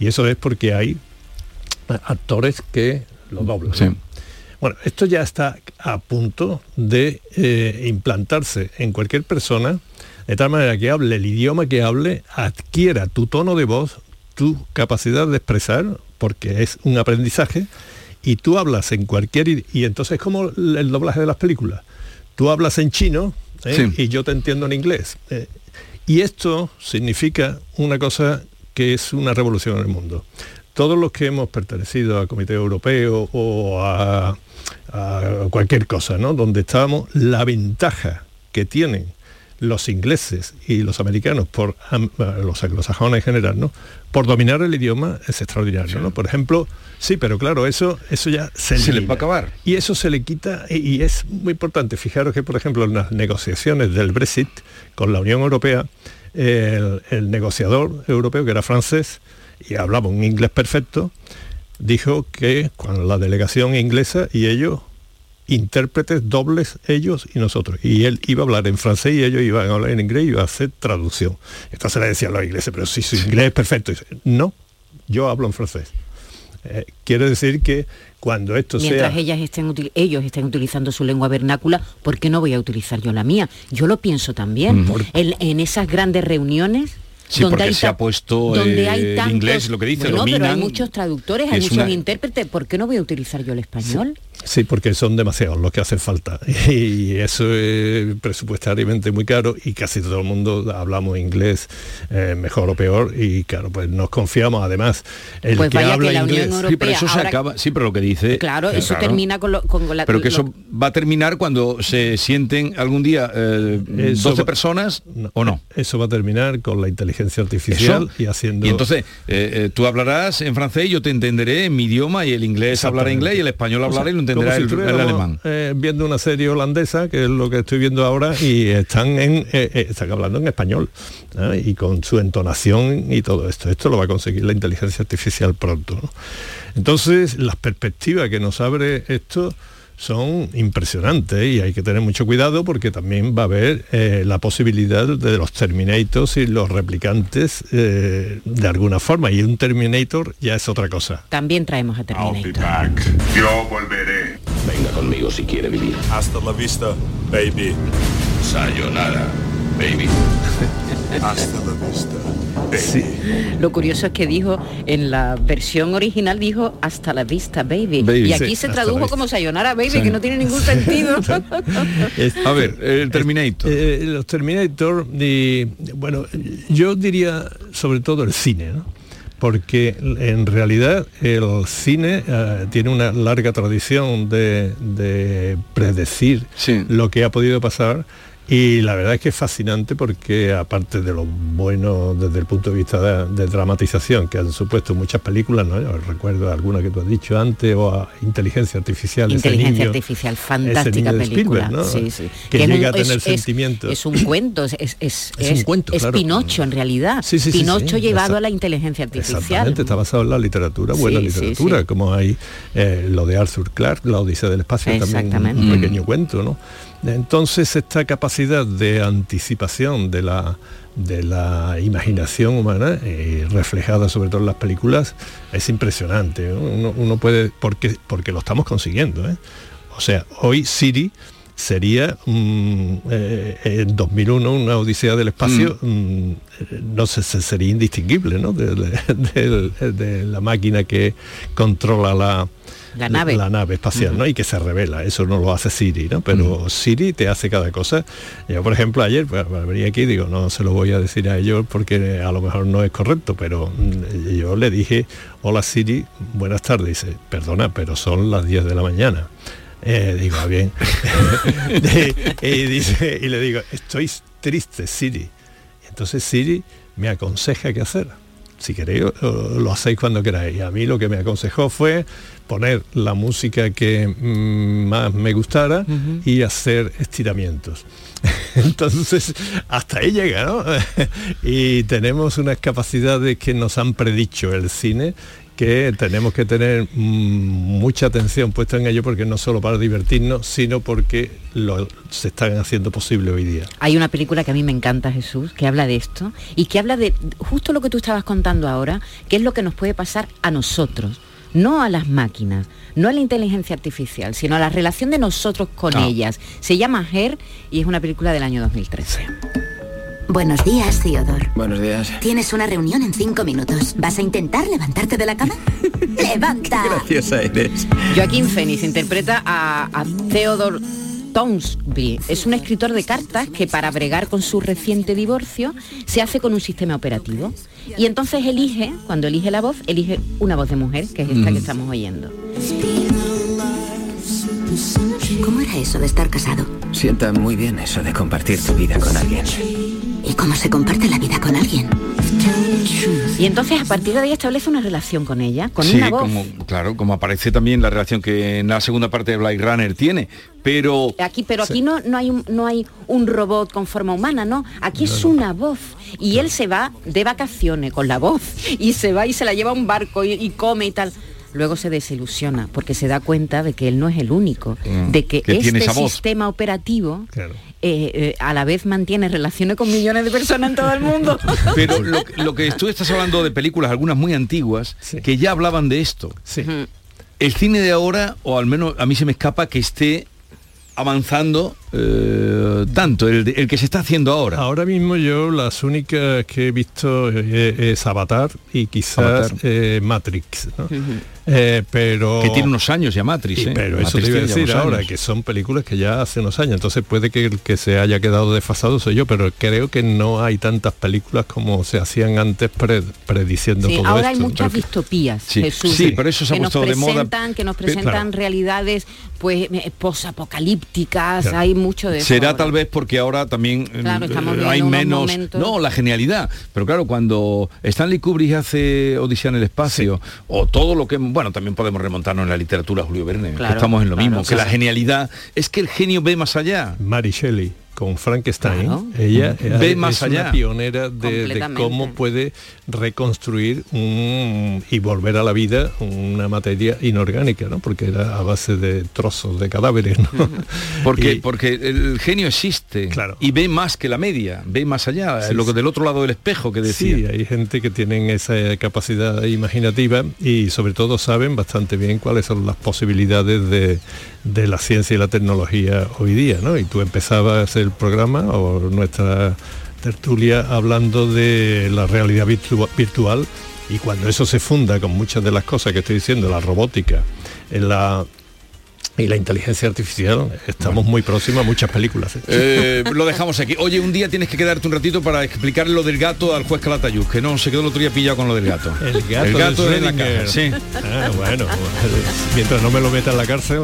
Y eso es porque hay actores que lo doblan. Bueno, esto ya está a punto de eh, implantarse en cualquier persona, de tal manera que hable el idioma que hable, adquiera tu tono de voz, tu capacidad de expresar, porque es un aprendizaje, y tú hablas en cualquier... Y entonces es como el doblaje de las películas. Tú hablas en chino ¿eh? y yo te entiendo en inglés. Eh, y esto significa una cosa que es una revolución en el mundo todos los que hemos pertenecido al Comité Europeo o a, cualquier cosa, ¿no? Donde estábamos, la ventaja que tienen los ingleses y los americanos, por los anglosajones en general, ¿no? Por dominar el idioma es extraordinario, ¿no? Por ejemplo, sí, pero claro, eso, eso ya se, se le va a acabar. Y eso se le quita, y, es muy importante. Fijaros que, por ejemplo, en las negociaciones del Brexit con la Unión Europea, el negociador europeo, que era francés, y hablaba un inglés perfecto, dijo que cuando la delegación inglesa y ellos intérpretes dobles ellos y nosotros. Y él iba a hablar en francés y ellos iban a hablar en inglés y iba a hacer traducción. Entonces le decían los ingleses, pero si su inglés es perfecto. dice, no, yo hablo en francés. Eh, quiere decir que cuando esto Mientras ellas estén ellos estén utilizando su lengua vernácula, ¿por qué no voy a utilizar yo la mía? Yo lo pienso también. en esas grandes reuniones Sí, porque se ha puesto eh, el inglés, lo que dice, no, pero hay muchos traductores, hay muchos intérpretes. ¿Por qué no voy a utilizar yo el español? Sí, porque son demasiados los que hacen falta. Y eso es presupuestariamente muy caro y casi todo el mundo hablamos inglés eh, mejor o peor y claro, pues nos confiamos además. El pues que habla inglés, sí, pero eso se acaba, sí, pero lo que dice... Claro, eso termina con, la... Pero que eso va a terminar cuando se sienten algún día 12 eh, personas o no. Eso va a terminar con la inteligencia artificial y haciendo... Y entonces, eh, tú hablarás en francés, yo te entenderé en mi idioma y el inglés hablará inglés y el español hablará y lo entenderá el, alemán. Eh, viendo una serie holandesa, que es lo que estoy viendo ahora, y están, en, eh, eh, están hablando en español, y con su entonación y todo esto. Esto lo va a conseguir la inteligencia artificial pronto. Entonces, las perspectivas que nos abre esto son impresionantes y hay que tener mucho cuidado porque también va a haber la posibilidad de los Terminators y los replicantes de alguna forma y un Terminator ya es otra cosa. También traemos a Terminator. Yo volveré. Venga conmigo si quiere vivir. Hasta la vista, baby. Sayonara, baby. Hasta la vista. Sí. Lo curioso es que dijo, en la versión original dijo hasta la vista, baby. y aquí se tradujo como sayonara, baby, que no tiene ningún sentido. a ver, el Terminator. Eh, eh, los Terminator, y, bueno, yo diría sobre todo el cine, ¿no? porque en realidad el cine eh, tiene una larga tradición de, predecir lo que ha podido pasar y la verdad es que es fascinante porque aparte de lo bueno desde el punto de vista de, dramatización que han supuesto muchas películas, ¿no? recuerdo alguna que tú has dicho antes, o a Inteligencia Artificial. Inteligencia Artificial, fantástica película. Que, llega a tener sentimientos. Es, un cuento, es, es, un cuento, es Pinocho en realidad. Pinocho llevado a la inteligencia artificial. Exactamente, está basado en la literatura, buena literatura, como hay eh, lo de Arthur Clarke, La Odisea del Espacio, también un pequeño cuento, ¿no? Entonces esta capacidad de anticipación de la, de la imaginación humana, eh, reflejada sobre todo en las películas, es impresionante. Uno, puede, porque, porque lo estamos consiguiendo. ¿eh? O sea, hoy Siri sería mm, eh, en 2001 una odisea del espacio mm. Mm, no sé sería indistinguible ¿no? de, la máquina que controla la, la nave. La nave espacial, ¿no? Y que se revela, eso no lo hace Siri, ¿no? Pero Siri te hace cada cosa. Yo, por ejemplo, ayer, pues, venía aquí, digo, no se lo voy a decir a ellos porque a lo mejor no es correcto, pero mm, yo le dije, hola Siri, buenas tardes, dice, perdona, pero son las 10 de la mañana. Eh, digo, "Ah, bien. y, dice, y le digo, estoy triste, Siri. Y entonces Siri me aconseja qué hacer. Si queréis, lo hacéis cuando queráis. Y a mí lo que me aconsejó fue poner la música que mm, más me gustara y hacer estiramientos. Entonces, hasta ahí llega, ¿no? y tenemos unas capacidades que nos han predicho el cine que tenemos que tener mm, mucha atención puesta en ello porque no solo para divertirnos, sino porque lo, se están haciendo posible hoy día. Hay una película que a mí me encanta, Jesús, que habla de esto y que habla de justo lo que tú estabas contando ahora, que es lo que nos puede pasar a nosotros, no a las máquinas, no a la inteligencia artificial, sino a la relación de nosotros con Ah. ellas. Se llama Her y es una película del año 2013. Buenos días, Theodore. Buenos días. Tienes una reunión en cinco minutos. ¿Vas a intentar levantarte de la cama? ¡Levanta! Graciosa eres. Joaquín Phoenix interpreta a, a Theodore Townsby. Es un escritor de cartas que para bregar con su reciente divorcio se hace con un sistema operativo. Y entonces elige, cuando elige la voz, elige una voz de mujer, que es esta que estamos oyendo. ¿Cómo era eso de estar casado? Sienta muy bien eso de compartir tu vida con alguien. ¿Y cómo se comparte la vida con alguien? Y entonces a partir de ahí establece una relación con ella, con sí, una voz. como, claro, como aparece también la relación que en la segunda parte de Blade Runner tiene. Pero Aquí, pero aquí no, no, hay un, no hay un robot con forma humana, no. Aquí es una voz. Y él se va de vacaciones con la voz. Y se va y se la lleva a un barco y, y come y tal. Luego se desilusiona porque se da cuenta de que él no es el único, Mm, de que, que este sistema operativo eh, eh, a la vez mantiene relaciones con millones de personas en todo el mundo. Pero lo, lo que tú estás hablando de películas, algunas muy antiguas, que ya hablaban de esto. El cine de ahora, o al menos a mí se me escapa que esté avanzando eh, tanto, el, de- el que se está haciendo ahora. Ahora mismo yo las únicas que he visto eh, es Avatar y quizás Avatar. eh, Matrix. ¿no? Eh, pero Que tiene unos años ya Matrix, ¿eh? pero eso te iba a decir ahora años. que son películas que ya hace unos años entonces puede que el que se haya quedado desfasado soy yo pero creo que no hay tantas películas como se hacían antes pre- prediciendo Sí, todo ahora hay esto muchas Pero que- distopías, Sí, Jesús. sí, pero eso se ha que nos puesto de moda. presentan, Que nos presentan realidades pues posapocalípticas, Claro. hay mucho de eso. Será ahora. tal vez porque ahora también eh, Claro, eh, hay menos momentos- no la genialidad. Pero claro cuando Stanley Kubrick hace Odisea en el espacio o todo lo que bueno también podemos remontarnos en la literatura Julio Verne que estamos en lo claro, mismo que la genialidad es que el genio ve más allá. Mary Shelley con Frankenstein Claro. ella Ve más es allá. una pionera de, cómo puede reconstruir un- y volver a la vida una materia inorgánica ¿no? porque era a base de trozos de cadáveres ¿no? porque Y- porque el genio existe y ve más que la media ve más allá Sí, lo que del otro lado del espejo que decía Sí, hay gente que tienen esa capacidad imaginativa y sobre todo saben bastante bien cuáles son las posibilidades de, de la ciencia y la tecnología hoy día, ¿no? Y tú empezabas el programa o nuestra tertulia hablando de la realidad virtu- virtual y cuando eso se funda con muchas de las cosas que estoy diciendo, la robótica, la y la inteligencia artificial, estamos muy próximos a muchas películas. ¿eh? Eh, lo dejamos aquí. Oye, un día tienes que quedarte un ratito para explicarle lo del gato al juez Calatayud, que no se quedó el otro día pillado con lo del gato. El gato, de en la Schrödinger. caja, sí. Ah, bueno, mientras no me lo meta en la cárcel.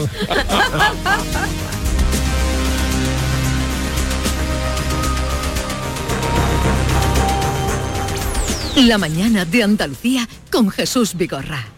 La mañana de Andalucía con Jesús Vigorra.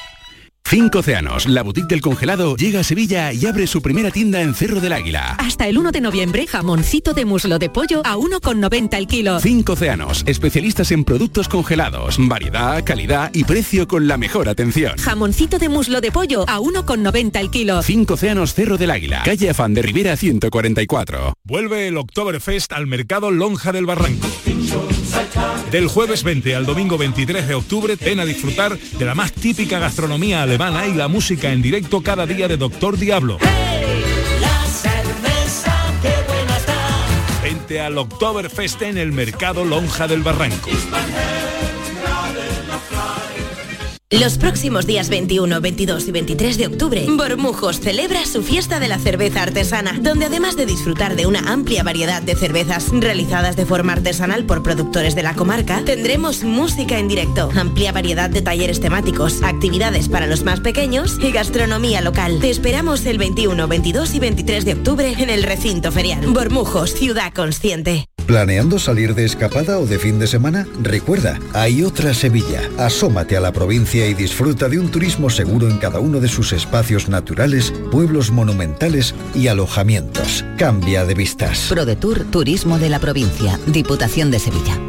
Cinco Océanos, la boutique del congelado, llega a Sevilla y abre su primera tienda en Cerro del Águila. Hasta el 1 de noviembre, jamoncito de muslo de pollo a 1,90 el kilo. Cinco Océanos, especialistas en productos congelados, variedad, calidad y precio con la mejor atención. Jamoncito de muslo de pollo a 1,90 el kilo. Cinco Océanos Cerro del Águila, calle Afán de Rivera 144. Vuelve el Oktoberfest al mercado Lonja del Barranco. Del jueves 20 al domingo 23 de octubre, ven a disfrutar de la más típica gastronomía alemana y la música en directo cada día de Doctor Diablo. La cerveza, qué buena está. Súmate al Oktoberfest en el Mercado Lonja del Barranco. Los próximos días 21, 22 y 23 de octubre, Bormujos celebra su fiesta de la cerveza artesana, donde además de disfrutar de una amplia variedad de cervezas realizadas de forma artesanal por productores de la comarca, tendremos música en directo, amplia variedad de talleres temáticos, actividades para los más pequeños y gastronomía local. Te esperamos el 21, 22 y 23 de octubre en el recinto ferial. Bormujos, ciudad consciente. ¿Planeando salir de escapada o de fin de semana? Recuerda, hay otra Sevilla. Asómate a la provincia y disfruta de un turismo seguro en cada uno de sus espacios naturales, pueblos monumentales y alojamientos. Cambia de vistas. ProDetour Turismo de la Provincia, Diputación de Sevilla.